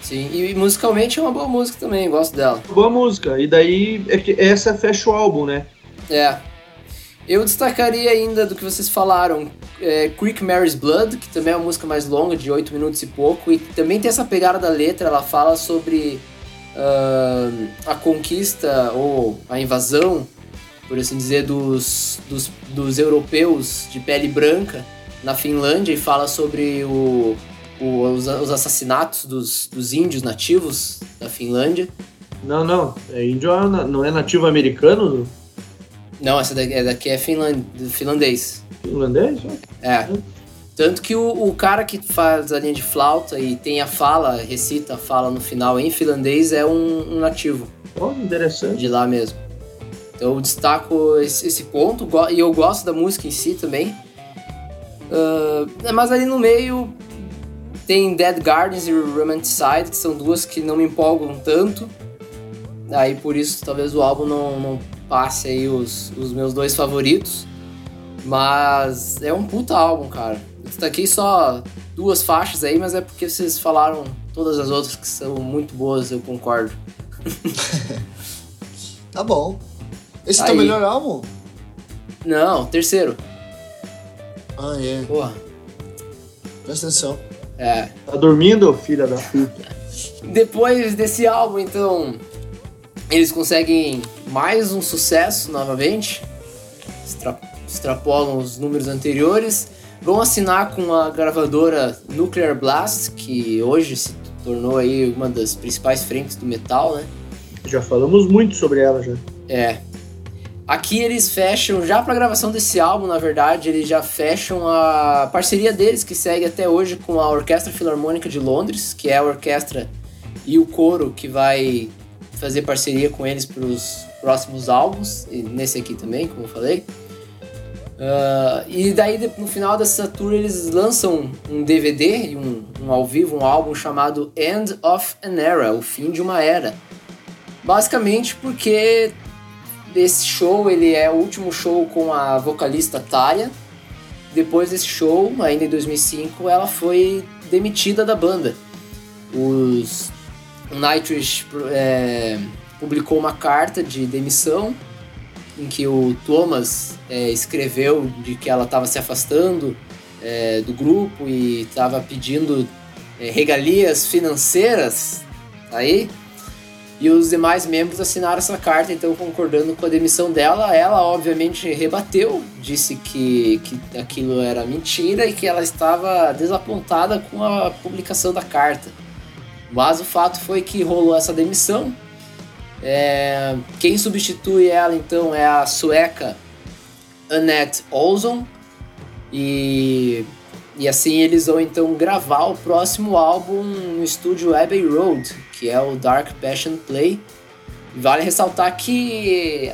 Sim, e musicalmente é uma boa música também, gosto dela. Boa música. E daí é que essa fecha o álbum, né? É. Eu destacaria ainda do que vocês falaram, é, Creek Mary's Blood, que também é uma música mais longa, de 8 minutos e pouco, e também tem essa pegada da letra, ela fala sobre ah, a conquista ou a invasão, por assim dizer, dos, dos, dos europeus de pele branca na Finlândia, e fala sobre o- os, os assassinatos dos, dos índios nativos da Finlândia. Não, não. É índio não é nativo americano? Não, essa daqui, é- daqui é finland, finlandês. Finlandês? É. Tanto que o, o cara que faz a linha de flauta e tem a fala, recita a fala no final em finlandês, é um, um nativo Oh, interessante. de lá mesmo. Então eu destaco esse, esse ponto e eu gosto da música em si também. Uh, mas ali no meio tem Dead Gardens e Romanticide, que são duas que não me empolgam tanto. Aí por isso talvez o álbum não, não passe aí os, os meus dois favoritos. Mas é um puta álbum, cara. Eu destaquei só duas faixas aí, mas é porque vocês falaram todas as outras que são muito boas, eu concordo. tá bom. Esse é o teu melhor álbum? Não, terceiro. Ah, é. Porra. Presta atenção. É. Tá dormindo, filha da puta? Depois desse álbum, então, eles conseguem mais um sucesso novamente. Extra extrapolam os números anteriores. Vão assinar com a gravadora Nuclear Blast, que hoje se tornou aí uma das principais frentes do metal, né? Já falamos muito sobre ela já. É. Aqui eles fecham, já para a gravação desse álbum, na verdade, eles já fecham a parceria deles, que segue até hoje com a Orquestra Filarmônica de Londres, que é a orquestra e o coro que vai fazer parceria com eles para os próximos álbuns, e nesse aqui também, como eu falei. Uh, e daí no final dessa tour eles lançam um DVD, um, um ao vivo, um álbum chamado End of an Era, o fim de uma era. Basicamente porque esse show ele é o último show com a vocalista Tária. Depois desse show, ainda em 2005, ela foi demitida da banda. Os Nightwish é, publicou uma carta de demissão em que o Thomas é, escreveu de que ela estava se afastando é, do grupo e estava pedindo é, regalias financeiras aí e os demais membros assinaram essa carta, então concordando com a demissão dela. Ela, obviamente, rebateu, disse que, que aquilo era mentira e que ela estava desapontada com a publicação da carta. Mas o fato foi que rolou essa demissão. É, quem substitui ela, então, é a sueca Annette Olson. E e assim eles vão então gravar o próximo álbum no estúdio Abbey Road, que é o Dark Passion Play. Vale ressaltar que,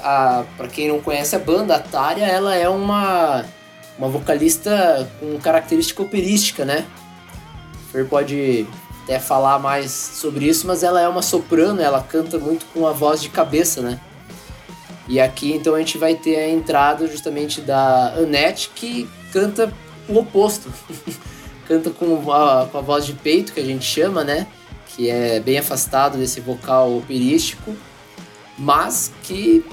para quem não conhece a banda, a Tária, ela é uma, uma vocalista com característica operística, né? O Fer pode até falar mais sobre isso, mas ela é uma soprano, ela canta muito com a voz de cabeça, né? E aqui então a gente vai ter a entrada justamente da Annette, que canta o oposto. Canta com a, com a voz de peito, que a gente chama, né? Que é bem afastado desse vocal operístico, mas que,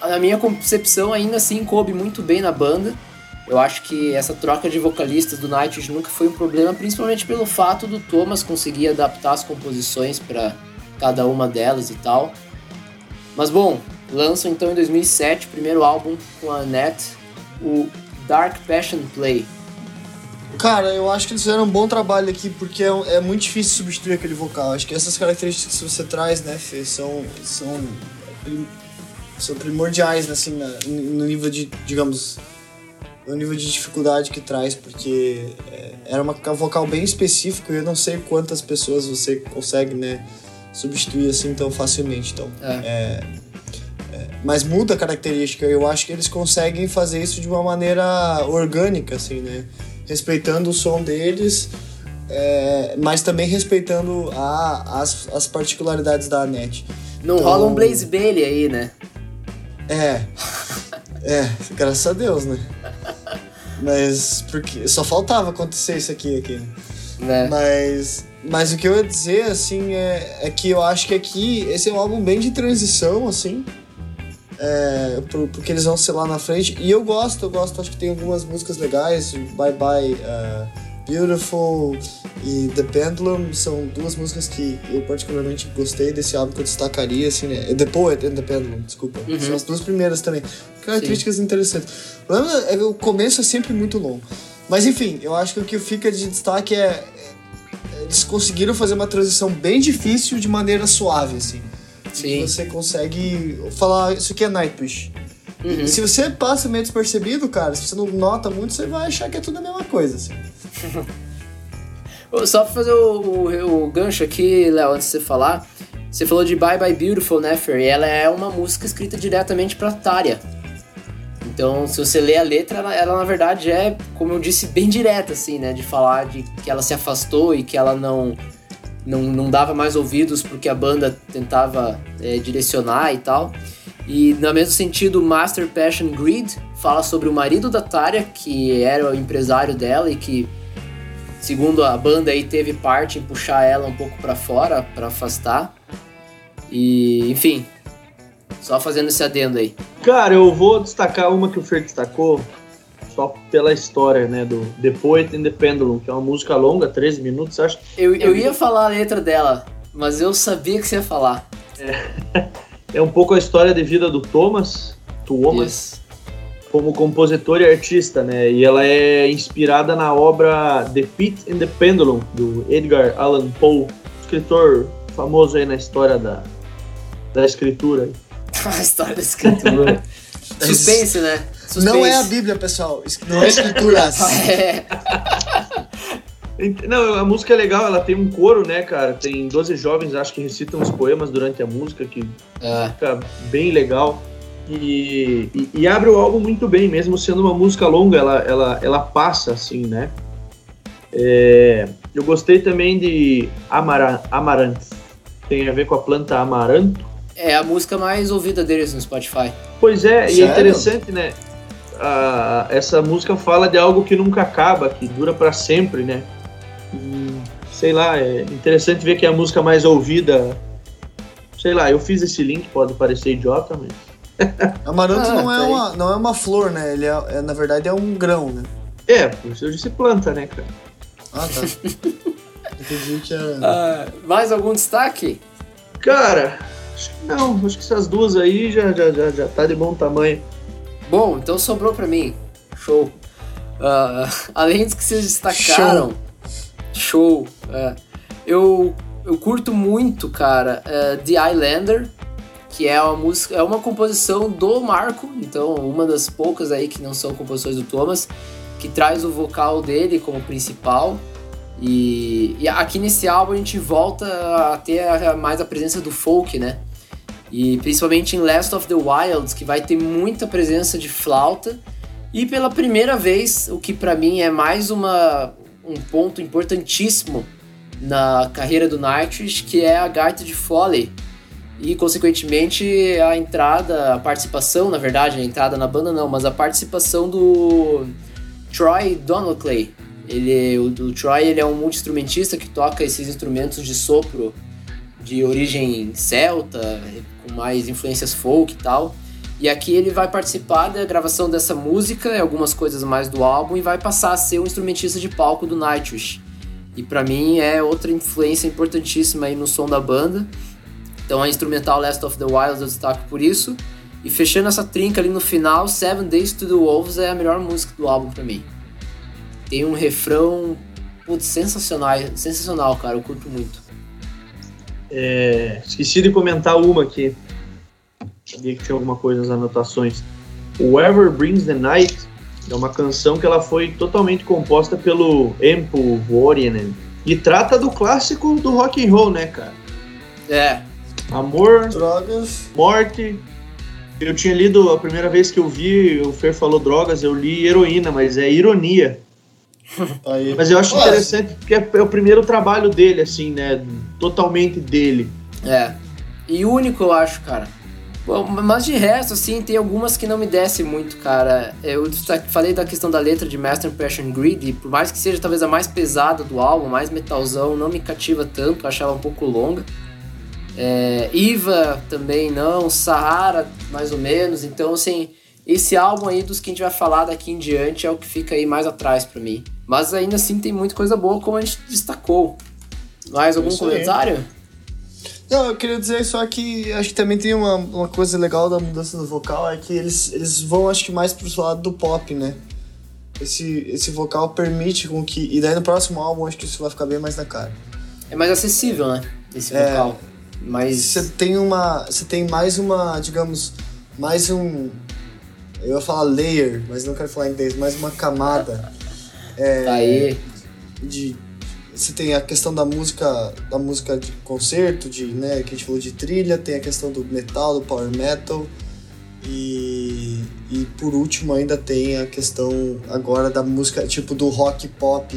na minha concepção, ainda assim coube muito bem na banda. Eu acho que essa troca de vocalistas do Nightwish nunca foi um problema, principalmente pelo fato do Thomas conseguir adaptar as composições para cada uma delas e tal. Mas bom, lançam então em 2007 o primeiro álbum com a Annette, o Dark Passion Play? Cara, eu acho que eles fizeram um bom trabalho aqui, porque é, é muito difícil substituir aquele vocal. Acho que essas características que você traz, né, Fê, são, são, são primordiais, né, assim, no nível de, digamos, no nível de dificuldade que traz, porque é, era uma vocal bem específica e eu não sei quantas pessoas você consegue, né, substituir assim tão facilmente. Então, é. é mas muda a característica. Eu acho que eles conseguem fazer isso de uma maneira orgânica, assim, né? Respeitando o som deles, é, mas também respeitando a, as, as particularidades da net. Não então, rola um Blaze Bailey aí, né? É. É, graças a Deus, né? Mas porque só faltava acontecer isso aqui, aqui. Né? Mas, mas o que eu ia dizer, assim, é, é que eu acho que aqui esse é um álbum bem de transição, assim é, pro, pro que eles vão ser lá na frente. E eu gosto, eu gosto, acho que tem algumas músicas legais, Bye Bye uh, Beautiful e The Pendulum, são duas músicas que eu particularmente gostei desse álbum que eu destacaria, assim, né? The Poet and The Pendulum, desculpa. Uhum. São as duas primeiras também. Características Sim. interessantes. O problema é que o começo é sempre muito longo. Mas enfim, eu acho que o que fica de destaque é, é eles conseguiram fazer uma transição bem difícil de maneira suave, assim. Sim. Você consegue falar, isso aqui é Nightwish. Uhum. Se você passa meio despercebido, cara, se você não nota muito, você vai achar que é tudo a mesma coisa, assim. Só pra fazer o, o, o gancho aqui, Léo, antes de você falar, Você falou de Bye Bye Beautiful, né, Fer? E ela é uma música escrita diretamente pra Tária. Então, se você lê a letra, ela, ela, na verdade é, como eu disse, bem direta, assim, né? De falar de que ela se afastou e que ela não, não, não dava mais ouvidos porque a banda tentava é, direcionar e tal. E, no mesmo sentido, Master Passion Greed fala sobre o marido da Tária, que era o empresário dela e que segundo a banda aí teve parte em puxar ela um pouco para fora para afastar. E, enfim, só fazendo esse adendo aí. Cara, eu vou destacar uma que o Fer destacou, só pela história, né, do The Poet and the Pendulum, que é uma música longa, 13 minutos, acho. Eu, eu ia falar a letra dela, mas eu sabia que você ia falar. É, é um pouco a história de vida do Thomas, Thomas, como compositor e artista, né? E ela é inspirada na obra The Pit and the Pendulum, do Edgar Allan Poe, escritor famoso aí na história da, da escritura. a história da escritura. Suspense, né? Suspense. Não é a Bíblia, pessoal. Não é escrituras. é. Não, a música é legal, ela tem um coro, né, cara? Tem 12 jovens, acho que recitam os poemas durante a música, que é. fica bem legal. E, e, e, abre o álbum muito bem, mesmo sendo uma música longa, ela, ela, ela passa assim, né? É, eu gostei também de Amara, Amaranth, tem a ver com a planta amaranto. É a música mais ouvida deles no Spotify. Pois é, Sério? e é interessante, né? A, essa música fala de algo que nunca acaba, que dura para sempre, né? E, sei lá, é interessante ver que é a música mais ouvida. Sei lá, eu fiz esse link, pode parecer idiota, mas. Amaranto ah, não, é tá uma, não é uma flor, né? Ele é, é, na verdade é um grão, né? É, por isso eu disse planta, né, cara? Ah, tá. Entendi que era. Uh, mais algum destaque? Cara, acho que não. Acho que essas duas aí já, já, já, já tá de bom tamanho. Bom, então sobrou pra mim. Show. Uh, além dos que vocês destacaram. Show. show uh, eu, eu curto muito, cara, uh, The Islander que é uma música, é uma composição do Marco, então uma das poucas aí que não são composições do Thomas, que traz o vocal dele como principal. E, e aqui nesse álbum a gente volta a ter a, mais a presença do folk, né? E principalmente em Last of the Wilds, que vai ter muita presença de flauta. E pela primeira vez, o que para mim é mais uma, um ponto importantíssimo na carreira do Nightwish, que é a gaita de Foley e consequentemente a entrada, a participação, na verdade, a entrada na banda não, mas a participação do Troy Donoclay. Ele, o, o Troy ele é um multi-instrumentista que toca esses instrumentos de sopro de origem celta, com mais influências folk e tal. E aqui ele vai participar da gravação dessa música e algumas coisas mais do álbum e vai passar a ser um instrumentista de palco do Nightwish. E para mim é outra influência importantíssima aí no som da banda. Então a instrumental Last of the Wilds eu destaco por isso. E fechando essa trinca ali no final, Seven Days to the Wolves é a melhor música do álbum para mim. Tem um refrão putz, sensacional, sensacional, cara, eu curto muito. É, esqueci de comentar uma aqui. Sabia que tinha alguma coisa nas anotações. Whoever Brings the Night é uma canção que ela foi totalmente composta pelo Empo Vuorinen e trata do clássico do rock and roll, né, cara? É, Amor, drogas, morte. Eu tinha lido a primeira vez que eu vi, o Fer falou drogas, eu li heroína, mas é ironia. Aí. Mas eu acho Nossa. interessante porque é, é o primeiro trabalho dele, assim, né? Totalmente dele. É. E único, eu acho, cara. Bom, mas de resto, assim, tem algumas que não me descem muito, cara. Eu falei da questão da letra de Master Passion Greed, por mais que seja talvez a mais pesada do álbum, mais metalzão, não me cativa tanto, eu achava um pouco longa. É, Iva também não, Sahara mais ou menos. Então, assim, esse álbum aí dos que a gente vai falar daqui em diante é o que fica aí mais atrás para mim. Mas ainda assim tem muita coisa boa, como a gente destacou. Mais algum comentário? Aí. Não, eu queria dizer só que acho que também tem uma, uma coisa legal da mudança do vocal, é que eles, eles vão, acho que, mais pro lado do pop, né? Esse, esse vocal permite com que. E daí no próximo álbum acho que isso vai ficar bem mais na cara. É mais acessível, né? Esse é, vocal. Mas você tem uma, você tem mais uma, digamos, mais um, eu ia falar layer, mas não quero falar em inglês, mais uma camada. É, Aí. De você tem a questão da música, da música de concerto, de, né, que a gente falou de trilha, tem a questão do metal, do power metal. E, e por último ainda tem a questão agora da música, tipo do rock pop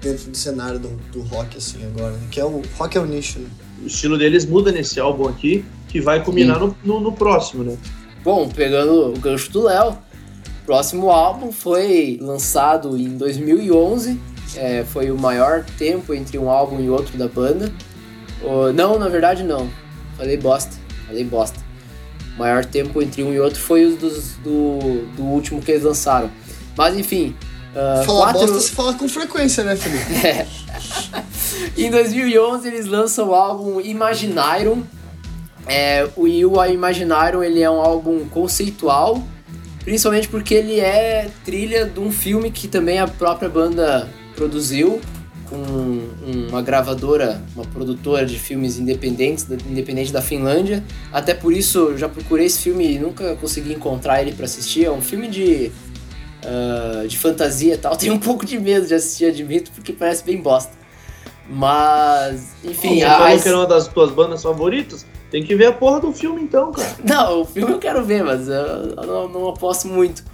dentro do cenário do, do rock, assim, agora, né? que é o rock é o nicho, né? O estilo deles muda nesse álbum aqui, que vai culminar no, no, no, próximo, né? Bom, pegando o gancho do Léo, o próximo álbum foi lançado em 2011, é, foi o maior tempo entre um álbum e outro da banda. Não, na verdade não, falei bosta, falei bosta maior tempo entre um e outro foi o dos, do, do último que eles lançaram. Mas enfim. Uh, Falar quatro... bosta se fala com frequência, né, Felipe? é. em 2011 eles lançam o álbum Imaginarium. É, o, e o Imaginarium ele é um álbum conceitual, principalmente porque ele é trilha de um filme que também a própria banda produziu, com uma gravadora, uma produtora de filmes independentes, independente da Finlândia. Até por isso eu já procurei esse filme e nunca consegui encontrar ele para assistir. É um filme de, uh, de fantasia e tal. Tenho um pouco de medo de assistir, admito, porque parece bem bosta. Mas, enfim. Você a... falou que era uma das tuas bandas favoritas? Tem que ver a porra do filme então, cara. Não, o filme eu quero ver, mas eu, eu não, não aposto muito.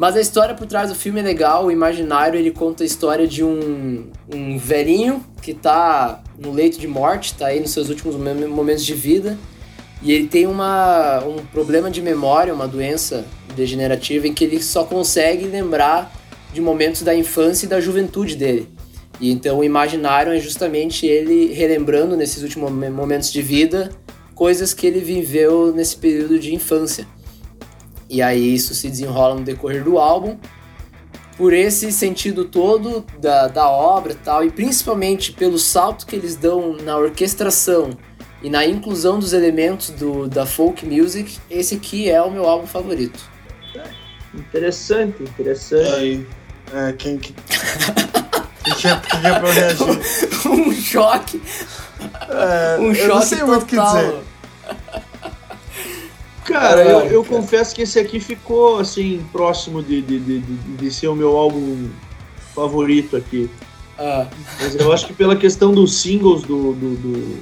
Mas a história por trás do filme é legal, o Imaginário ele conta a história de um, um velhinho que tá no leito de morte, tá aí nos seus últimos momentos de vida, e ele tem uma, um problema de memória, uma doença degenerativa em que ele só consegue lembrar de momentos da infância e da juventude dele. E então o imaginário é justamente ele relembrando nesses últimos momentos de vida coisas que ele viveu nesse período de infância. E aí isso se desenrola no decorrer do álbum. Por esse sentido todo da, da obra tal, e principalmente pelo salto que eles dão na orquestração e na inclusão dos elementos do, da folk music, esse aqui é o meu álbum favorito. Interessante, interessante. Aí, é, quem que. quem que é, quem é pra reagir? um choque. É, um choque eu não sei total. muito o que dizer. Cara, eu, eu confesso que esse aqui ficou, assim, próximo de, de, de, de ser o meu álbum favorito aqui. Ah. Mas eu acho que pela questão dos singles do, do, do,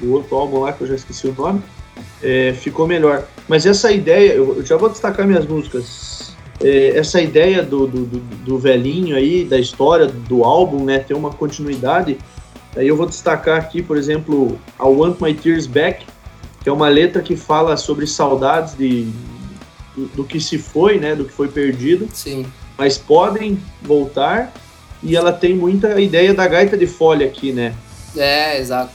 do outro álbum lá, que eu já esqueci o nome, é, ficou melhor. Mas essa ideia, eu já vou destacar minhas músicas. É, essa ideia do, do, do, do, velhinho aí, da história do álbum, né, ter uma continuidade. Aí eu vou destacar aqui, por exemplo, I Want My Tears Back, que é uma letra que fala sobre saudades de, do, do, que se foi, né, do que foi perdido. Sim. Mas podem voltar e ela tem muita ideia da gaita de folha aqui, né? É, exato.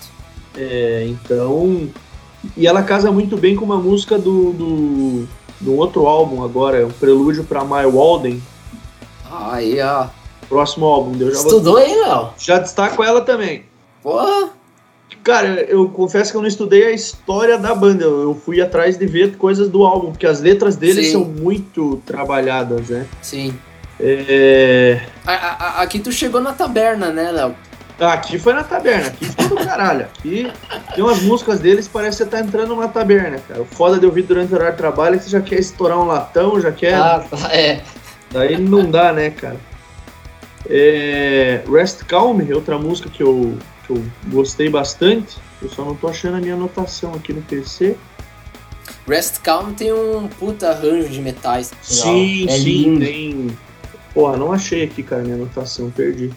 É, então, e ela casa muito bem com uma música do, do, do outro álbum agora, é um prelúdio para My Walden. Aí, ó. Próximo álbum, eu já Estudou vou... aí, Léo? Já destaco ela também. Porra! Cara, eu confesso que eu não estudei a história da banda, eu fui atrás de ver coisas do álbum, porque as letras deles Sim. são muito trabalhadas, né? Sim. É... A, a, aqui tu chegou na taberna, né, Léo? Aqui foi na taberna, aqui foi do caralho. Aqui tem umas músicas deles, parece que você tá entrando numa taberna, cara. O foda de ouvir durante o horário de trabalho é que você já quer estourar um latão, já quer. Ah, tá, é. Daí não dá, né, cara? É... Rest Calm, outra música que eu que eu gostei bastante. Eu só não tô achando a minha anotação aqui no PC. Rest Calm tem um puta arranjo de metais. Sim, é sim, lindo. tem. Porra, não achei aqui, cara, minha anotação, perdi.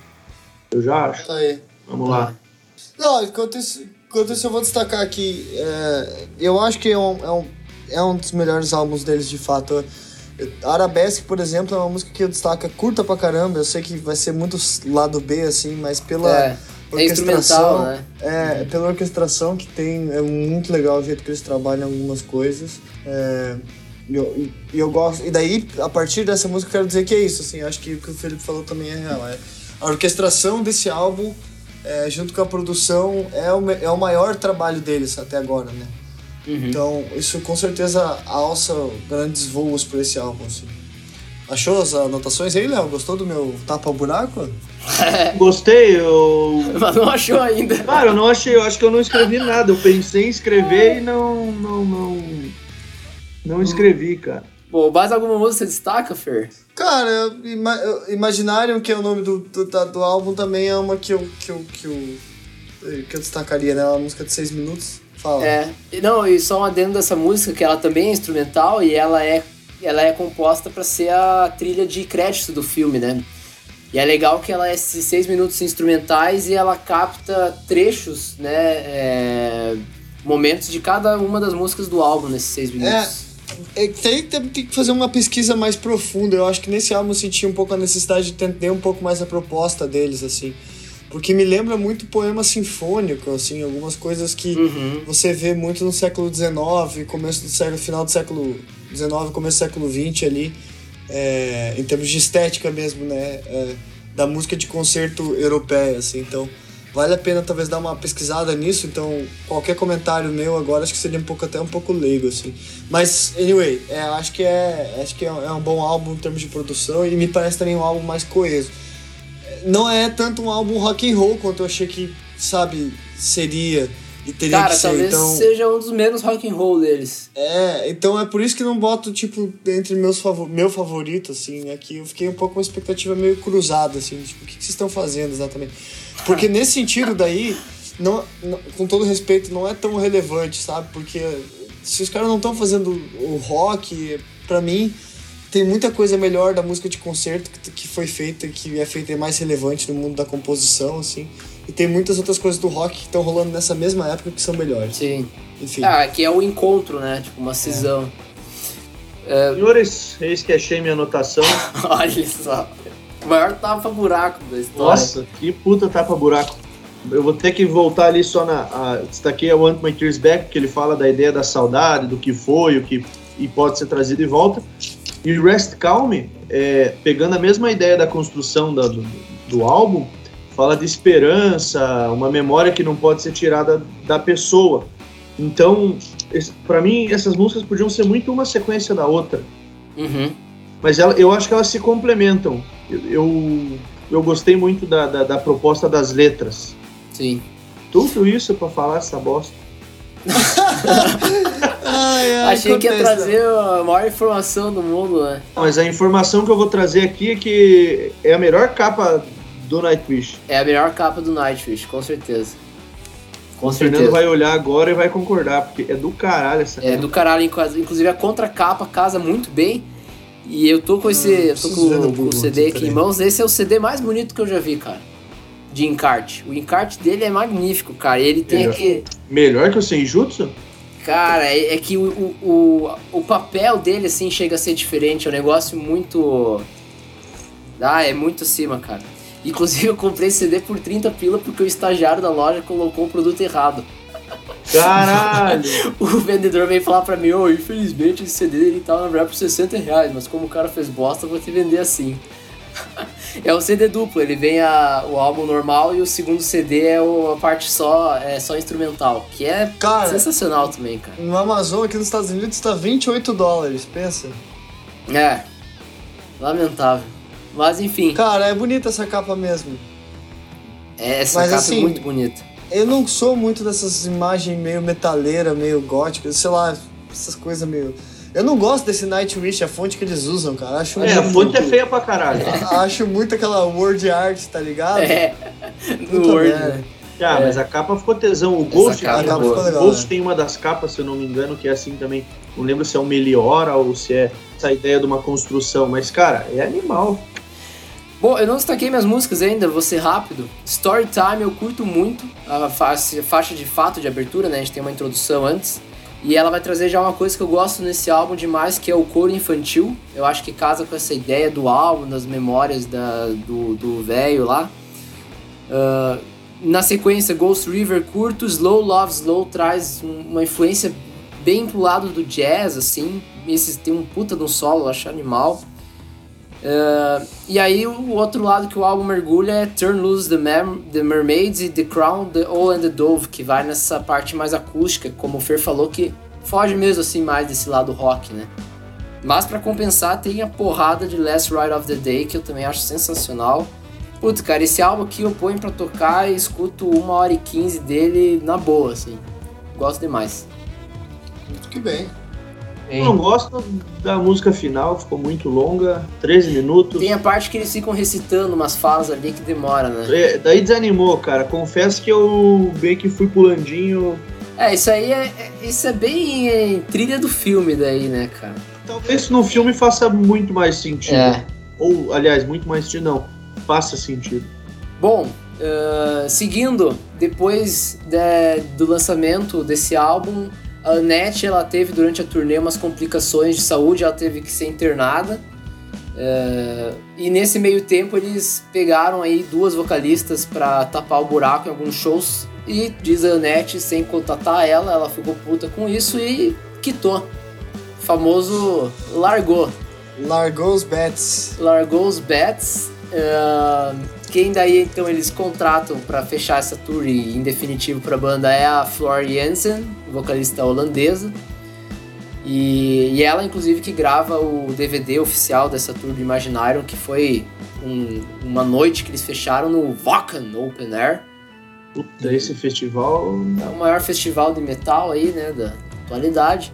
Eu já acho. Tá aí. Vamos lá. Não, enquanto isso, enquanto isso eu vou destacar aqui. É, eu acho que é um, é, um, é um dos melhores álbuns deles, de fato. Arabesque, por exemplo, é uma música que eu destaco, é curta pra caramba. Eu sei que vai ser muito lado B, assim, mas pela. É é instrumental, né? É, pela orquestração que tem, é muito legal o jeito que eles trabalham algumas coisas. É, e eu, eu gosto. E daí, a partir dessa música, eu quero dizer que é isso, assim, acho que o que o Felipe falou também é real. É, a orquestração desse álbum, é, junto com a produção, é o, é o maior trabalho deles até agora, né? Uhum. Então, isso com certeza alça grandes voos por esse álbum, assim. Achou as anotações aí, Léo? Gostou do meu tapa-buraco? Gostei, eu. Mas não achou ainda. Cara, eu não achei, eu acho que eu não escrevi nada. Eu pensei em escrever e não. não, não, não escrevi, cara. Bom, mais alguma música você destaca, Fer? Cara, eu, ima, que é o nome do, do, do, álbum, também é uma que eu, que eu, que eu, que eu destacaria, né? Uma música de seis minutos. Fala. É, não, e só um adendo dessa música, que ela também é instrumental e ela é, ela é composta para ser a trilha de crédito do filme, né? E é legal que ela é esses seis minutos instrumentais e ela capta trechos, né? É, momentos de cada uma das músicas do álbum nesses seis minutos. É, é tem, tem que fazer uma pesquisa mais profunda. Eu acho que nesse álbum eu senti um pouco a necessidade de entender um pouco mais a proposta deles, assim. Porque me lembra muito poema sinfônico, assim, algumas coisas que uhum. você vê muito no século XIX, começo do século, final do século XIX, começo do século XX ali é, em termos de estética mesmo, né? É, da música de concerto europeia, assim. Então, vale a pena talvez dar uma pesquisada nisso. Então, qualquer comentário meu agora acho que seria um pouco até um pouco leigo, assim. Mas, anyway, é, acho que é acho que é, é um bom álbum em termos de produção e me parece também um álbum mais coeso. Não é tanto um álbum rock and roll quanto eu achei que, sabe, seria e teria Cara, que ser, talvez então... seja um dos menos rock and roll deles. É, então é por isso que não boto, tipo, entre meus favor... meu favorito, assim, aqui eu fiquei um pouco com uma expectativa meio cruzada, assim, tipo, o que, que vocês estão fazendo exatamente? Porque nesse sentido daí, não, não, com todo respeito, não é tão relevante, sabe? Porque se os caras não estão fazendo o rock, para mim, tem muita coisa melhor da música de concerto que, que foi feita, que é feita é mais relevante no mundo da composição, assim. E tem muitas outras coisas do rock que estão rolando nessa mesma época que são melhores. Sim. Enfim. Ah, que é o encontro, né? Tipo, uma cisão. É. É... Senhores, eis que achei minha anotação. Olha só. O maior tapa-buraco da história. Nossa, que puta tapa-buraco. Eu vou ter que voltar ali só na. A, destaquei a Want My Tears Back, que ele fala da ideia da saudade, do que foi, o que e pode ser trazido de volta. E Rest Calm, é, pegando a mesma ideia da construção da, do, do álbum, fala de esperança, uma memória que não pode ser tirada da pessoa. Então, para mim, essas músicas podiam ser muito uma sequência da outra. Uhum. Mas ela, eu acho que elas se complementam. Eu, eu, eu gostei muito da, da, da, proposta das letras. Sim. Tudo isso para falar essa bosta. Ai, ai, Achei que ia trazer a maior informação do mundo, né? Mas a informação que eu vou trazer aqui é que é a melhor capa do Nightwish. É a melhor capa do Nightwish, com certeza. Com o certeza. Fernando vai olhar agora e vai concordar, porque é do caralho essa É do caralho, inclusive a contracapa casa muito bem. E eu tô com esse. eu tô com, com o CD aqui em mãos. Esse é o CD mais bonito que eu já vi, cara. De encarte. O encarte dele é magnífico, cara. Ele tem melhor, aqui. Melhor que o Senjutsu? Cara, é, é que o, o, o, papel dele, assim, chega a ser diferente. É um negócio muito. Ah, é muito acima, cara. Inclusive eu comprei esse CD por 30 pila porque o estagiário da loja colocou o produto errado. Caralho! o vendedor veio falar pra mim, oh, infelizmente esse CD ele tá na verdade por 60 reais, mas como o cara fez bosta, eu vou te vender assim. é o CD duplo, ele vem a, o álbum normal e o segundo CD é o, a parte só, é só instrumental, que é cara, sensacional também, cara. No Amazon aqui nos Estados Unidos tá 28 dólares, pensa. É, lamentável. Mas enfim. Cara, é bonita essa capa mesmo. É, essa Mas, capa é assim, é muito bonita. Eu não sou muito dessas imagens meio metaleira, meio góticas, sei lá, essas coisas meio. Eu não gosto desse Nightwish, a fonte que eles usam, cara. Acho é, a fonte é feia pra caralho. Acho muito aquela word art, tá ligado? É, no Word. Ah, é. mas a capa ficou tesão. O Ghost, tem, uma, legal, Ghost né? tem uma das capas, se eu não me engano, que é assim também. Não lembro se é um Meliora ou se é essa ideia de uma construção, mas, cara, é animal. Bom, eu não destaquei minhas músicas ainda, vou ser rápido. Storytime eu curto muito, a faixa de fato de abertura, né? A gente tem uma introdução antes. E ela vai trazer já uma coisa que eu gosto nesse álbum demais, que é o coro infantil. Eu acho que casa com essa ideia do álbum, das memórias da, do velho lá. Uh, na sequência, Ghost River curto, Slow Love Slow traz uma influência bem pro lado do jazz, assim. Esse tem um puta de um solo, eu acho animal. Uh, e aí o outro lado que o álbum mergulha é Turn Loose the, Mer the Mermaids e The Crown, The Owl and the Dove, que vai nessa parte mais acústica, como o Fer falou, que foge mesmo assim mais desse lado rock, né? Mas para compensar tem a porrada de Last Ride of the Day, que eu também acho sensacional. Putz, cara, esse álbum aqui eu ponho pra tocar e escuto uma hora e quinze dele na boa, assim. Gosto demais. Muito que bem. Eu não gosto da música final, ficou muito longa, 13 minutos. Tem a parte que eles ficam recitando umas falas ali que demora, né? É, daí desanimou, cara. Confesso que eu bem que fui pulandinho. É, isso aí é, é- isso é bem é, trilha do filme daí, né, cara? Talvez no filme faça muito mais sentido. É. Ou, aliás, muito mais sentido, não. Faça sentido. Bom, ah, seguindo, depois de- do lançamento desse álbum, a Annette ela teve durante a turnê umas complicações de saúde, ela teve que ser internada. Ah, e nesse meio tempo eles pegaram aí duas vocalistas para tapar o buraco em alguns shows e diz a Annette sem contatar ela, ela ficou puta com isso e quitou. O famoso largou Largou os bets. largou os bets. ah, quem daí então eles contratam para fechar essa tour e em definitivo para a banda é a Flor Jensen, vocalista holandesa. E, e ela, inclusive, que grava o DVD oficial dessa tour do Imaginarium, que foi um- uma noite que eles fecharam no Wacken Open Air. Puta, esse festival. É o maior festival de metal aí, né, da atualidade.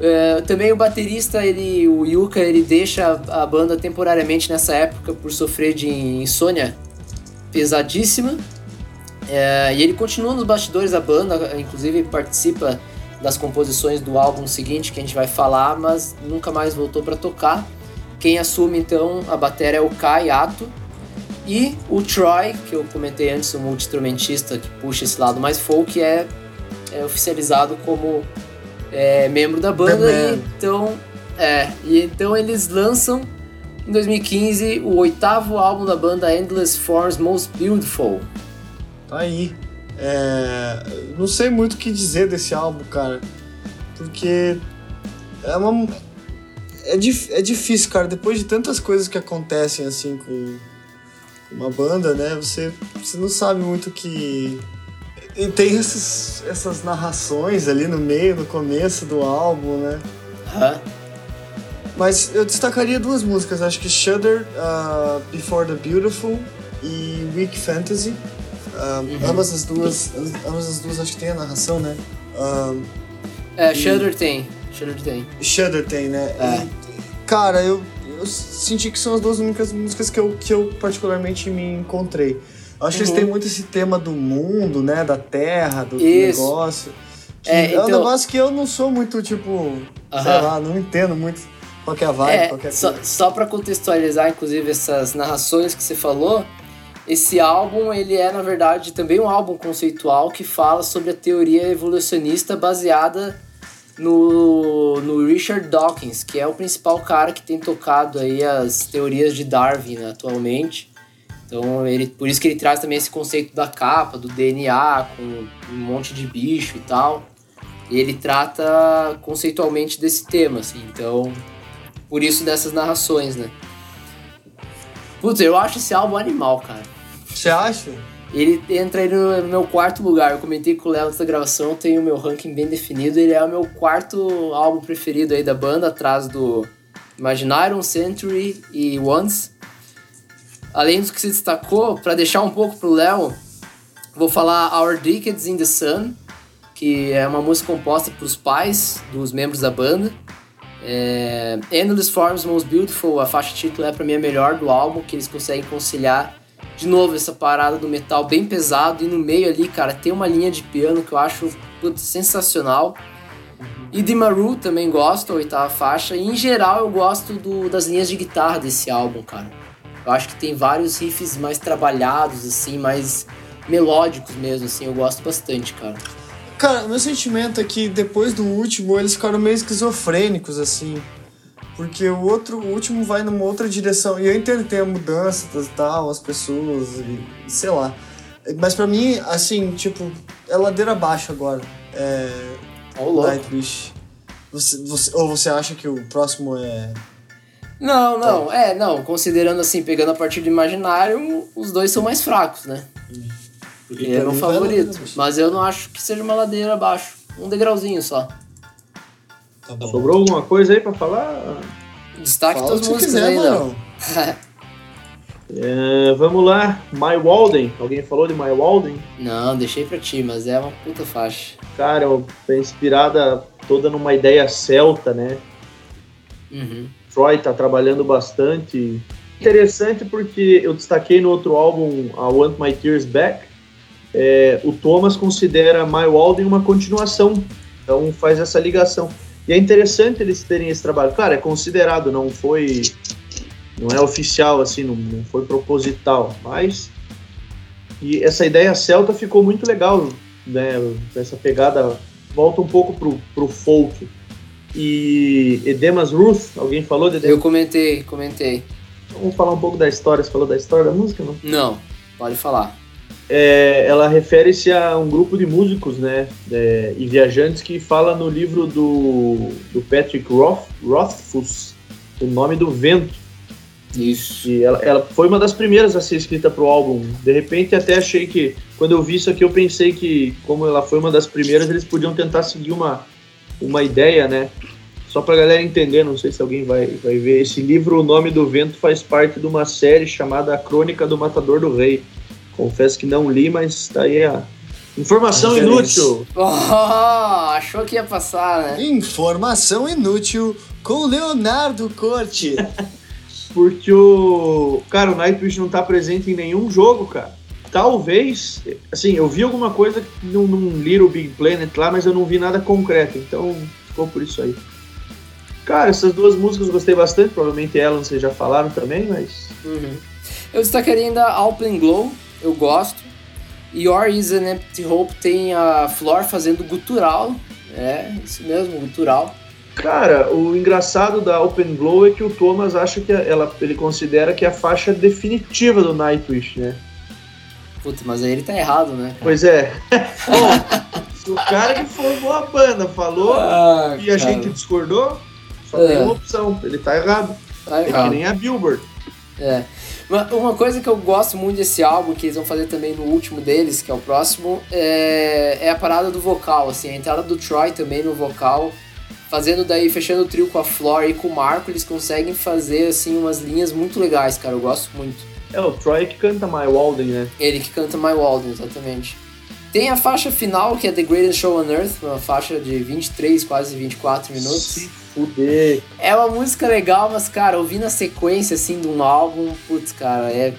É, também o baterista, ele, o Yuka, ele deixa a banda temporariamente nessa época por sofrer de insônia pesadíssima. É, e ele continua nos bastidores da banda, inclusive participa das composições do álbum seguinte que a gente vai falar, mas nunca mais voltou para tocar. Quem assume então a bateria é o Kai Ato, e o Troy, que eu comentei antes, o multi-instrumentista que puxa esse lado mais folk, é, é oficializado como é, membro da banda. E então, é, e então eles lançam em 2015 o oitavo álbum da banda Endless Forms Most Beautiful. Tá aí. É, não sei muito o que dizer desse álbum, cara. Porque é uma. É, dif- é difícil, cara. Depois de tantas coisas que acontecem assim com com uma banda, né? Você, você não sabe muito o que. E tem esses, essas narrações ali no meio, no começo do álbum, né? Hã? Mas eu destacaria duas músicas, acho que Shudder, uh, Before the Beautiful e Weak Fantasy. Uh, Ambas as duas, ambas as duas acho que tem a narração, né? Um, É, Shudder tem. Shudder tem. Shudder tem, né? É. E, cara, eu, eu senti que são as duas únicas músicas que eu, que eu particularmente me encontrei. Eu acho que eles Uhum. têm muito esse tema do mundo, né? Da terra, do Isso. negócio. É, é, um então- negócio que eu não sou muito, tipo, sei Aham. lá, não entendo muito qual é a vibe, É, qual é a só, só para contextualizar, inclusive, essas narrações que você falou, esse álbum, ele é, na verdade, também um álbum conceitual que fala sobre a teoria evolucionista baseada no, no Richard Dawkins, que é o principal cara que tem tocado aí as teorias de Darwin atualmente. Então, ele, por isso que ele traz também esse conceito da capa, do DNA, com um monte de bicho e tal. E ele trata conceitualmente desse tema, assim. Então, por isso dessas narrações, né? Putz, eu acho esse álbum animal, cara. Você acha? Ele entra aí no, meu quarto lugar. Eu comentei com o Léo antes da gravação, tenho o meu ranking bem definido. Ele é o meu quarto álbum preferido aí da banda, atrás do Imaginarium, Century e Once. Além dos que se destacou, pra deixar um pouco pro Léo, vou falar Our Decades in the Sun, que é uma música composta pros pais dos membros da banda. É, Endless Forms Most Beautiful, a faixa título é pra mim a melhor do álbum, que eles conseguem conciliar de novo essa parada do metal bem pesado e no meio ali, cara, tem uma linha de piano que eu acho putz, sensacional. E de Maru também gosto, a oitava faixa. E em geral eu gosto do- das linhas de guitarra desse álbum, cara. Eu acho que tem vários riffs mais trabalhados, assim, mais melódicos mesmo, assim, eu gosto bastante, cara. Cara, o meu sentimento é que depois do último eles ficaram meio esquizofrênicos, assim. Porque o outro, o último vai numa outra direção. E eu entendo que tem a mudança e tal, as pessoas, e, sei lá. Mas pra mim, assim, tipo, é ladeira abaixo agora. É. Ó, o louco. Nightwish. Você, você, ou você acha que o próximo é. Não, não, é, não, considerando assim, pegando a partir do imaginário, os dois são mais fracos, né? Porque E é meu favorito. ladeira abaixo. Mas eu não acho que seja uma ladeira abaixo. Um degrauzinho só. Tá bom. Sobrou alguma coisa aí pra falar? Destaque Fala que você músicas quiser, aí, mano. não. É, vamos lá, My Walden. Alguém falou de My Walden? não, deixei pra ti, mas é uma puta faixa. Cara, é inspirada toda numa ideia celta, né? Uhum. Troy tá trabalhando bastante. Interessante porque eu destaquei no outro álbum, I Want My Tears Back, é, o Thomas considera My Walden uma continuação, então faz essa ligação. E é interessante eles terem esse trabalho. Claro, é considerado, não foi. Não é oficial, assim, não, não foi proposital, mas. E essa ideia celta ficou muito legal, né? Essa pegada volta um pouco pro, pro folk. E Edemas Ruth, alguém falou de Edemas? Eu comentei, comentei. Vamos falar um pouco da história. Você falou da história da música, não? Não, pode falar. É, ela refere-se a um grupo de músicos né, é, e viajantes que fala no livro do, do Patrick Roth, Rothfuss, O Nome do Vento. Isso. E ela, ela foi uma das primeiras a ser escrita para o álbum. De repente, até achei que, quando eu vi isso aqui, eu pensei que, como ela foi uma das primeiras, eles podiam tentar seguir uma, uma ideia, né? Só para galera entender, não sei se alguém vai, vai ver. Esse livro, O Nome do Vento, faz parte de uma série chamada A Crônica do Matador do Rei. Confesso que não li, mas tá aí a informação inútil. Oh, achou que ia passar, né? Informação inútil com Leonardo Corte. Porque o. Cara, o Nightwish não tá presente em nenhum jogo, cara. Talvez. Assim, eu vi alguma coisa num, num Little Big Planet lá, mas eu não vi nada concreto. Então ficou por isso aí. Cara, essas duas músicas eu gostei bastante. Provavelmente Ellen vocês já falaram também, mas. Uhum. Eu destacaria ainda Alpen Glow, eu gosto. Your is an Empty Hope tem a Flor fazendo gutural. É, isso mesmo, gutural. Cara, o engraçado da Open Glow é que o Thomas acha que ela, ele considera que é a faixa definitiva do Nightwish, né? Puta, mas aí ele tá errado, né? Cara? Pois é. Bom, se o cara que formou a banda falou Ah, e a cara. gente discordou, só É. tem uma opção. Ele tá errado. Tá É que errado. nem a Billboard. É. Uma, uma coisa que eu gosto muito desse álbum, que eles vão fazer também no último deles, que é o próximo, é, é a parada do vocal, assim, a entrada do Troy também no vocal, fazendo daí, fechando o trio com a Flor e com o Marco, eles conseguem fazer, assim, umas linhas muito legais, cara, eu gosto muito. É o Troy que canta My Walden, né? Ele que canta My Walden, exatamente. Tem a faixa final, que é The Greatest Show on Earth, uma faixa de 23, quase 24 minutos. Se fuder. É uma música legal, mas, cara, ouvir na sequência, assim, de um álbum, putz, cara, é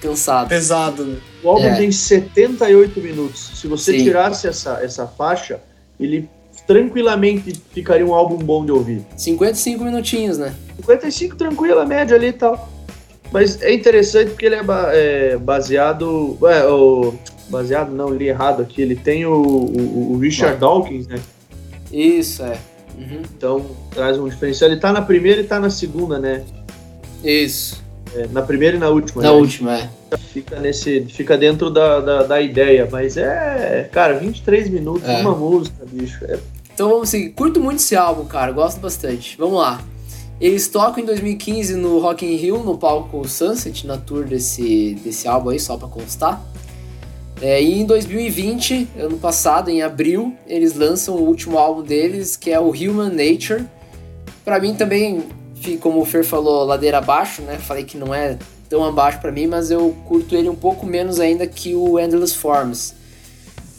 cansado. Pesado, né? O álbum É. tem 78 minutos. Se você Sim. tirasse essa, essa faixa, ele tranquilamente ficaria um álbum bom de ouvir. 55 minutinhos, né? 55 tranquila, média ali e tal. Mas é interessante porque ele é, é baseado. É, o, baseado, não, li errado aqui. Ele tem o, o, o Richard Dawkins, né? Isso, é. Uhum. Então traz um diferencial. Ele tá na primeira e tá na segunda, né? Isso. É, na primeira e na última. Na né? última, é. Fica, nesse, fica dentro da, da, da ideia. Mas é. Cara, 23 minutos, É. uma música, bicho. É Então vamos seguir. Curto muito esse álbum, cara. Gosto bastante. Vamos lá. Eles tocam em 2015 no Rock in Rio, no palco Sunset, na tour desse, desse álbum aí, só pra constar. É, e em 2020, ano passado, em abril, eles lançam o último álbum deles, que é o Human Nature. Pra mim também, como o Fer falou, ladeira abaixo, né? Falei que não é tão abaixo pra mim, mas eu curto ele um pouco menos ainda que o Endless Forms.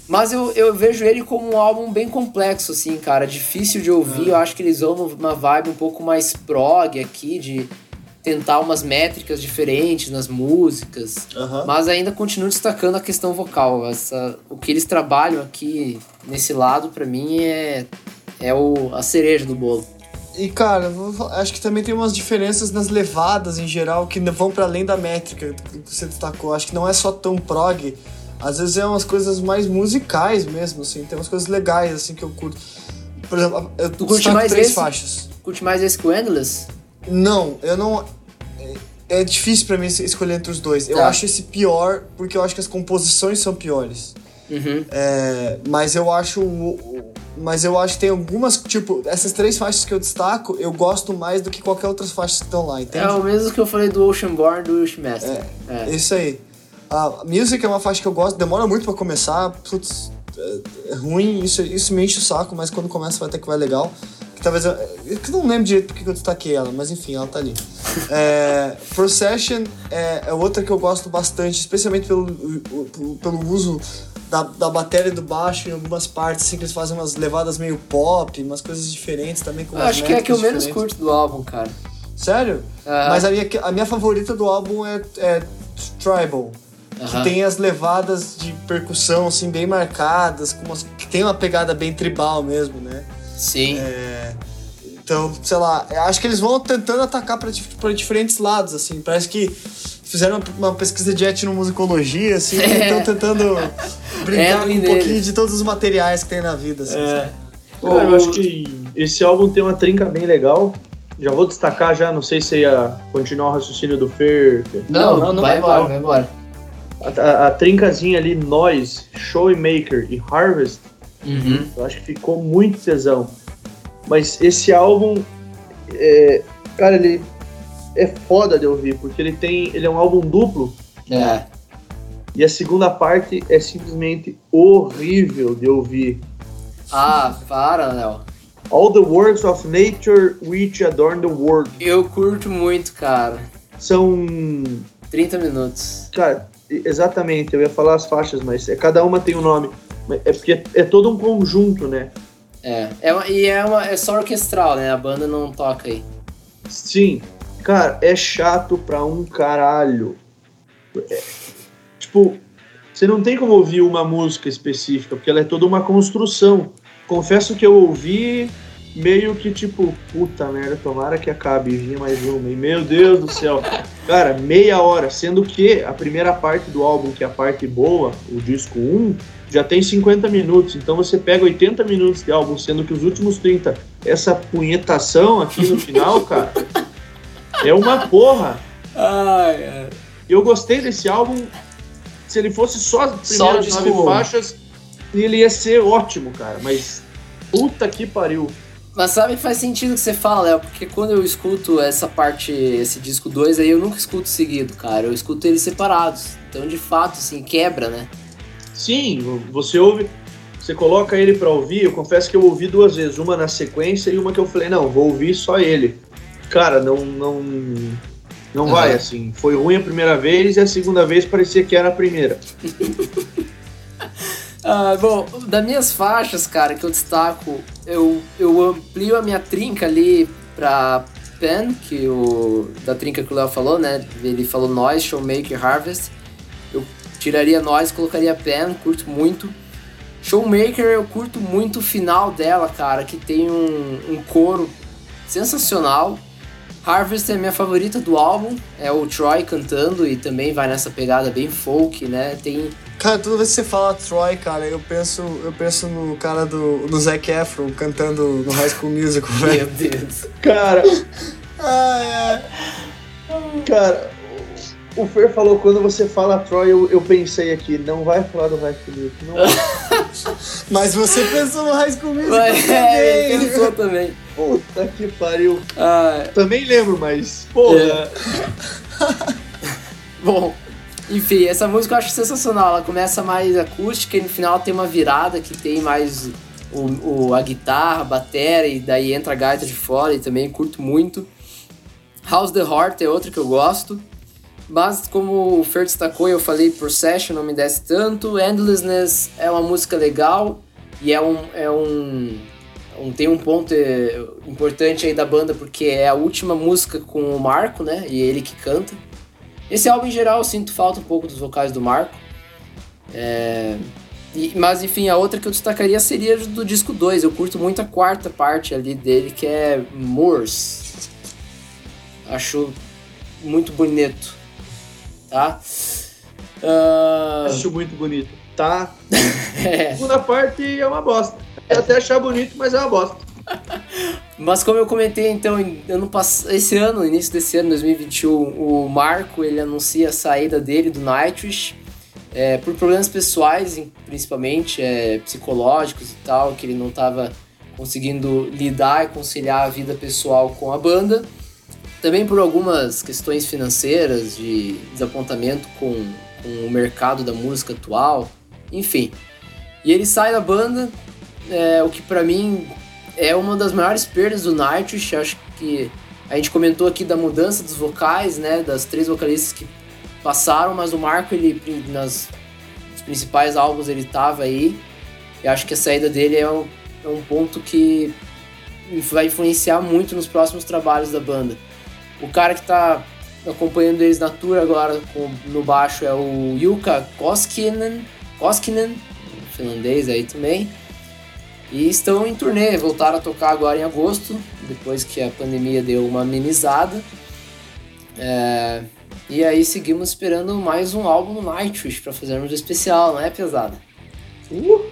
Mas eu, eu vejo ele como um álbum bem complexo, assim, cara. Difícil de ouvir. Eu acho que eles vão uma vibe um pouco mais prog aqui, de tentar umas métricas diferentes nas músicas. Aham. Mas ainda continuo destacando a questão vocal. Essa, o que eles trabalham aqui nesse lado, pra mim, é, é o, a cereja do bolo. E cara, acho que também tem umas diferenças nas levadas em geral que vão pra além da métrica que você destacou. Acho que não é só tão prog. Às vezes é umas coisas mais musicais mesmo, assim. Tem umas coisas legais, assim, que eu curto. Por exemplo, eu Tu curte mais três esse? faixas. Curte mais esse que o Endless? Não, eu não. É, é difícil pra mim es- escolher entre os dois. Eu Tá. acho esse pior porque eu acho que as composições são piores. Uhum. É, mas eu acho. Mas eu acho que tem algumas. Tipo, essas três faixas que eu destaco, eu gosto mais do que qualquer outras faixas que estão lá, entende? É o mesmo que eu falei do Oceanborn do Wishmaster. É. Isso aí. A Music é uma faixa que eu gosto, demora muito pra começar. Putz, é, é ruim, isso, isso me enche o saco, mas quando começa vai até que vai legal. Que talvez eu, eu não lembro direito porque que eu destaquei ela, mas enfim, ela tá ali. É, Procession é, é outra que eu gosto bastante, especialmente pelo, pelo uso da, da bateria e do baixo em algumas partes, assim, que eles fazem umas levadas meio pop, umas coisas diferentes também. Com acho que é a que eu menos curto do álbum, cara. Sério? Aham. Mas a minha, a minha favorita do álbum é, é Tribal. Que Aham. tem as levadas de percussão, assim, bem marcadas, com umas, que tem uma pegada bem tribal mesmo, né? Sim. É, então, sei lá, acho que eles vão tentando atacar para diferentes lados, assim. Parece que fizeram uma pesquisa de etnomusicologia, assim, e É. estão tentando brincar É, com um neles. pouquinho de todos os materiais que tem na vida, assim. É. sabe? Cara, eu acho que esse álbum tem uma trinca bem legal. Já vou destacar já, não sei se ia continuar o raciocínio do Fer. Não, não, não vai vai embora, vai embora. A, a, a trincazinha ali, Noise, Showmaker e Harvest, Uhum. eu acho que ficou muito tesão. Mas esse álbum, é, cara, ele é foda de ouvir, porque ele tem. Ele é um álbum duplo É. e a segunda parte é simplesmente horrível de ouvir. Ah, para, Léo. All the works of nature which adorn the world. Eu curto muito, cara. São. 30 minutos. Cara, exatamente, eu ia falar as faixas, mas é, cada uma tem um nome. É porque é, é todo um conjunto, né? É. é uma- e é, uma, é só orquestral, né? A banda não toca aí. Sim, cara, é chato pra um caralho. É, tipo, você não tem como ouvir uma música específica, porque ela é toda uma construção. Confesso que eu ouvi meio que tipo, puta merda, tomara que acabe e vinha mais uma. E meu Deus do céu. Cara, meia hora, sendo que a primeira parte do álbum, que é a parte boa, o disco 1, já tem 50 minutos. Então você pega 80 minutos de álbum, sendo que os últimos 30, essa punhetação aqui no final, cara, é uma porra. Ai. Eu gostei desse álbum. Se ele fosse só as Só primeiras disco nove faixas, ele ia ser ótimo, cara. Mas puta que pariu. Mas sabe que faz sentido o que você fala, Léo? Porque quando eu escuto essa parte, esse disco 2 aí, eu nunca escuto seguido, cara. Eu escuto eles separados. Então, de fato, assim, quebra, né? Sim, você ouve, você coloca ele pra ouvir. Eu confesso que eu ouvi duas vezes, uma na sequência e uma que eu falei, não, vou ouvir só ele. Cara, não não não Aham. vai assim. Foi ruim a primeira vez e a segunda vez parecia que era a primeira. Ah, bom, das minhas faixas, cara, que eu destaco, eu, eu amplio a minha trinca ali pra Pen, que o da trinca que o Léo falou, né? Ele falou Noise, Showmaker, Harvest. Eu tiraria Noise, colocaria Pen, curto muito. Showmaker, eu curto muito o final dela, cara, que tem um, um coro sensacional. Harvest é minha favorita do álbum, é o Troy cantando e também vai nessa pegada bem folk, né? Tem Cara, toda vez que você fala Troy, cara, eu penso, eu penso no cara do, do Zac Efron cantando no High School Musical, Meu velho. Deus. Cara, Ai, ai. Cara, o Fer falou quando você fala Troy, eu, eu pensei aqui, não vai falar do High School Musical, não vai. Mas você pensou no High School Musical Mas, é, ele também. pensou também. Puta que pariu. Ah, Também lembro, mas, porra. É. bom, enfim, essa música eu acho sensacional. Ela começa mais acústica e no final tem uma virada que tem mais o, o- a guitarra, a bateria e daí entra a gaita de fora e também curto muito. House the Heart é outra que eu gosto. Mas como o Fer destacou eu falei, Procession não me desce tanto. Endlessness é uma música legal e é um, é um, um- tem um ponto eh, importante aí da banda porque é a última música com o Marco, né? E ele que canta. Esse álbum em geral eu sinto falta um pouco dos vocais do Marco. É, e- mas enfim, a outra que eu destacaria seria do disco 2. Eu curto muito a quarta parte ali dele, que é Moors. Acho muito bonito. Tá? Ah, Acho muito bonito. Tá? é. A segunda parte é uma bosta. Eu até achar bonito, mas é uma bosta. Mas como eu comentei, então, ano esse ano, no início desse ano, 2021, o Marco ele anuncia a saída dele do Nightwish é, por problemas pessoais, principalmente é, psicológicos e tal, que ele não estava conseguindo lidar e conciliar a vida pessoal com a banda. Também por algumas questões financeiras, de desapontamento com, com o mercado da música atual, enfim. E ele sai da banda, é, o que pra mim é uma das maiores perdas do Nightwish. Acho que a gente comentou aqui da mudança dos vocais, né? Das três vocalistas que passaram, mas o Marco, ele nas principais álbuns ele tava aí. E acho que a saída dele é um, é um ponto que vai influenciar muito nos próximos trabalhos da banda. O cara que tá acompanhando eles na tour agora com, no baixo é o Jukka Koskinen, Koskinen, finlandês aí também. E estão em turnê, voltaram a tocar agora em agosto, depois que a pandemia deu uma amenizada. É, e aí seguimos esperando mais um álbum Nightwish para fazermos o especial, não é pesada? Uh!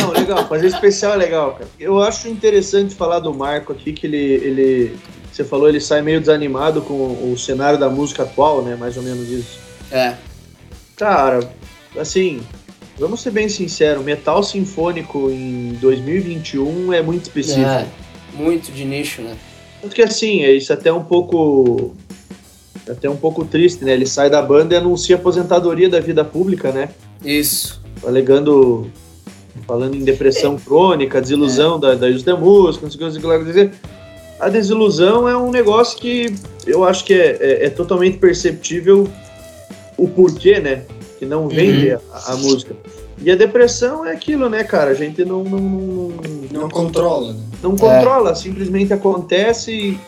Não, legal, fazer especial é legal, cara. Eu acho interessante falar do Marco aqui, que ele, ele. Você falou, ele sai meio desanimado com o cenário da música atual, né? Mais ou menos isso. É. Cara, assim, vamos ser bem sinceros, metal sinfônico em 2021 é muito específico. É, muito de nicho, né? Tanto que assim, é isso até um pouco. Até um pouco triste, né? Ele sai da banda e anuncia a aposentadoria da vida pública, né? Isso. Alegando falando em depressão crônica, desilusão é. da, da indústria música, não sei o que, dizer. A desilusão é um negócio que eu acho que é, é, é totalmente perceptível o porquê, né? Que não vende uhum. a, a, música. E a depressão é aquilo, né, cara? A gente não. Não, não, não, não controla. Né? Não controla, simplesmente acontece e,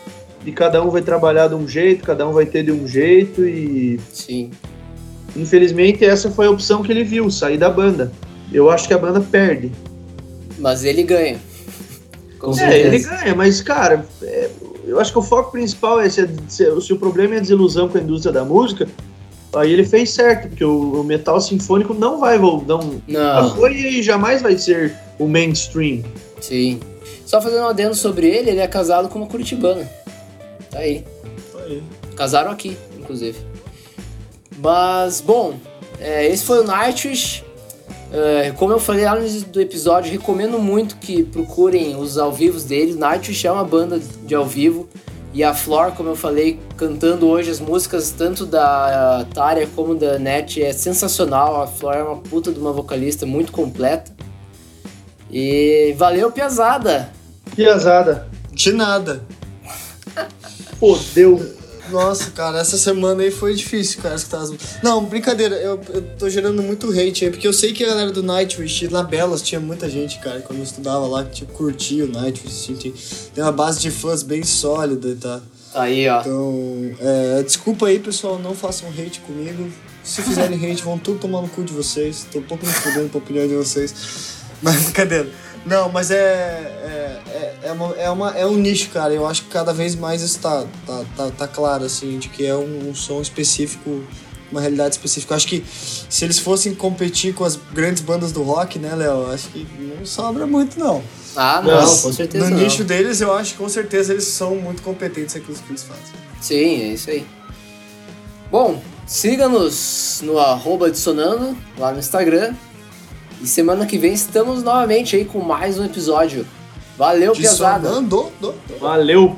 e cada um vai trabalhar de um jeito, cada um vai ter de um jeito e. Sim. Infelizmente, essa foi a opção que ele viu, sair da banda eu acho que a banda perde. Mas ele ganha. Com é, certeza. ele ganha, mas, cara, é, eu acho que o foco principal é se, se, se, o problema é a desilusão com a indústria da música, aí ele fez certo, porque o, o metal sinfônico não vai voltar. Não, não. foi e jamais vai ser o mainstream. Sim. Só fazendo um adendo sobre ele, ele é casado com uma curitibana. Tá aí. Tá aí. Casaram aqui, inclusive. Mas, bom, é, esse foi o Nightwish. Uh, como eu falei lá no início do episódio, recomendo muito que procurem os ao vivos deles. Nightwish é uma banda de ao vivo. E a Flor, como eu falei, cantando hoje as músicas tanto da Tária como da Net é sensacional. A Flor é uma puta de uma vocalista muito completa. E valeu, Piazada! Piazada. De nada. Fodeu. Nossa, cara, essa semana aí foi difícil, cara, escutar as Não, brincadeira, eu, eu tô gerando muito hate aí, porque eu sei que a galera do Nightwish, na Belas, tinha muita gente, cara, quando eu estudava lá, que tipo, curtia o Nightwish, assim, tem uma base de fãs bem sólida, tá? Aí, ó. Então, é, desculpa aí, pessoal, não façam hate comigo. Se fizerem hate, vão tudo tomar no cu de vocês. Tô um pouco me fudendo pra opinião de vocês. Mas, brincadeira. Não, mas é, é, é, é, uma, é, uma, é um nicho, cara. Eu acho que cada vez mais isso tá, tá, tá, tá claro, assim, de que é um, um som específico, uma realidade específica. Eu acho que se eles fossem competir com as grandes bandas do rock, né, Léo? Acho que não sobra muito, não. Ah, não, mas, com certeza. No não. nicho deles, eu acho que com certeza eles são muito competentes naquilo que eles fazem. Sim, é isso aí. Bom, siga-nos no arroba adicionando lá no Instagram e semana que vem estamos novamente aí com mais um episódio. Valeu, pesada. Valeu.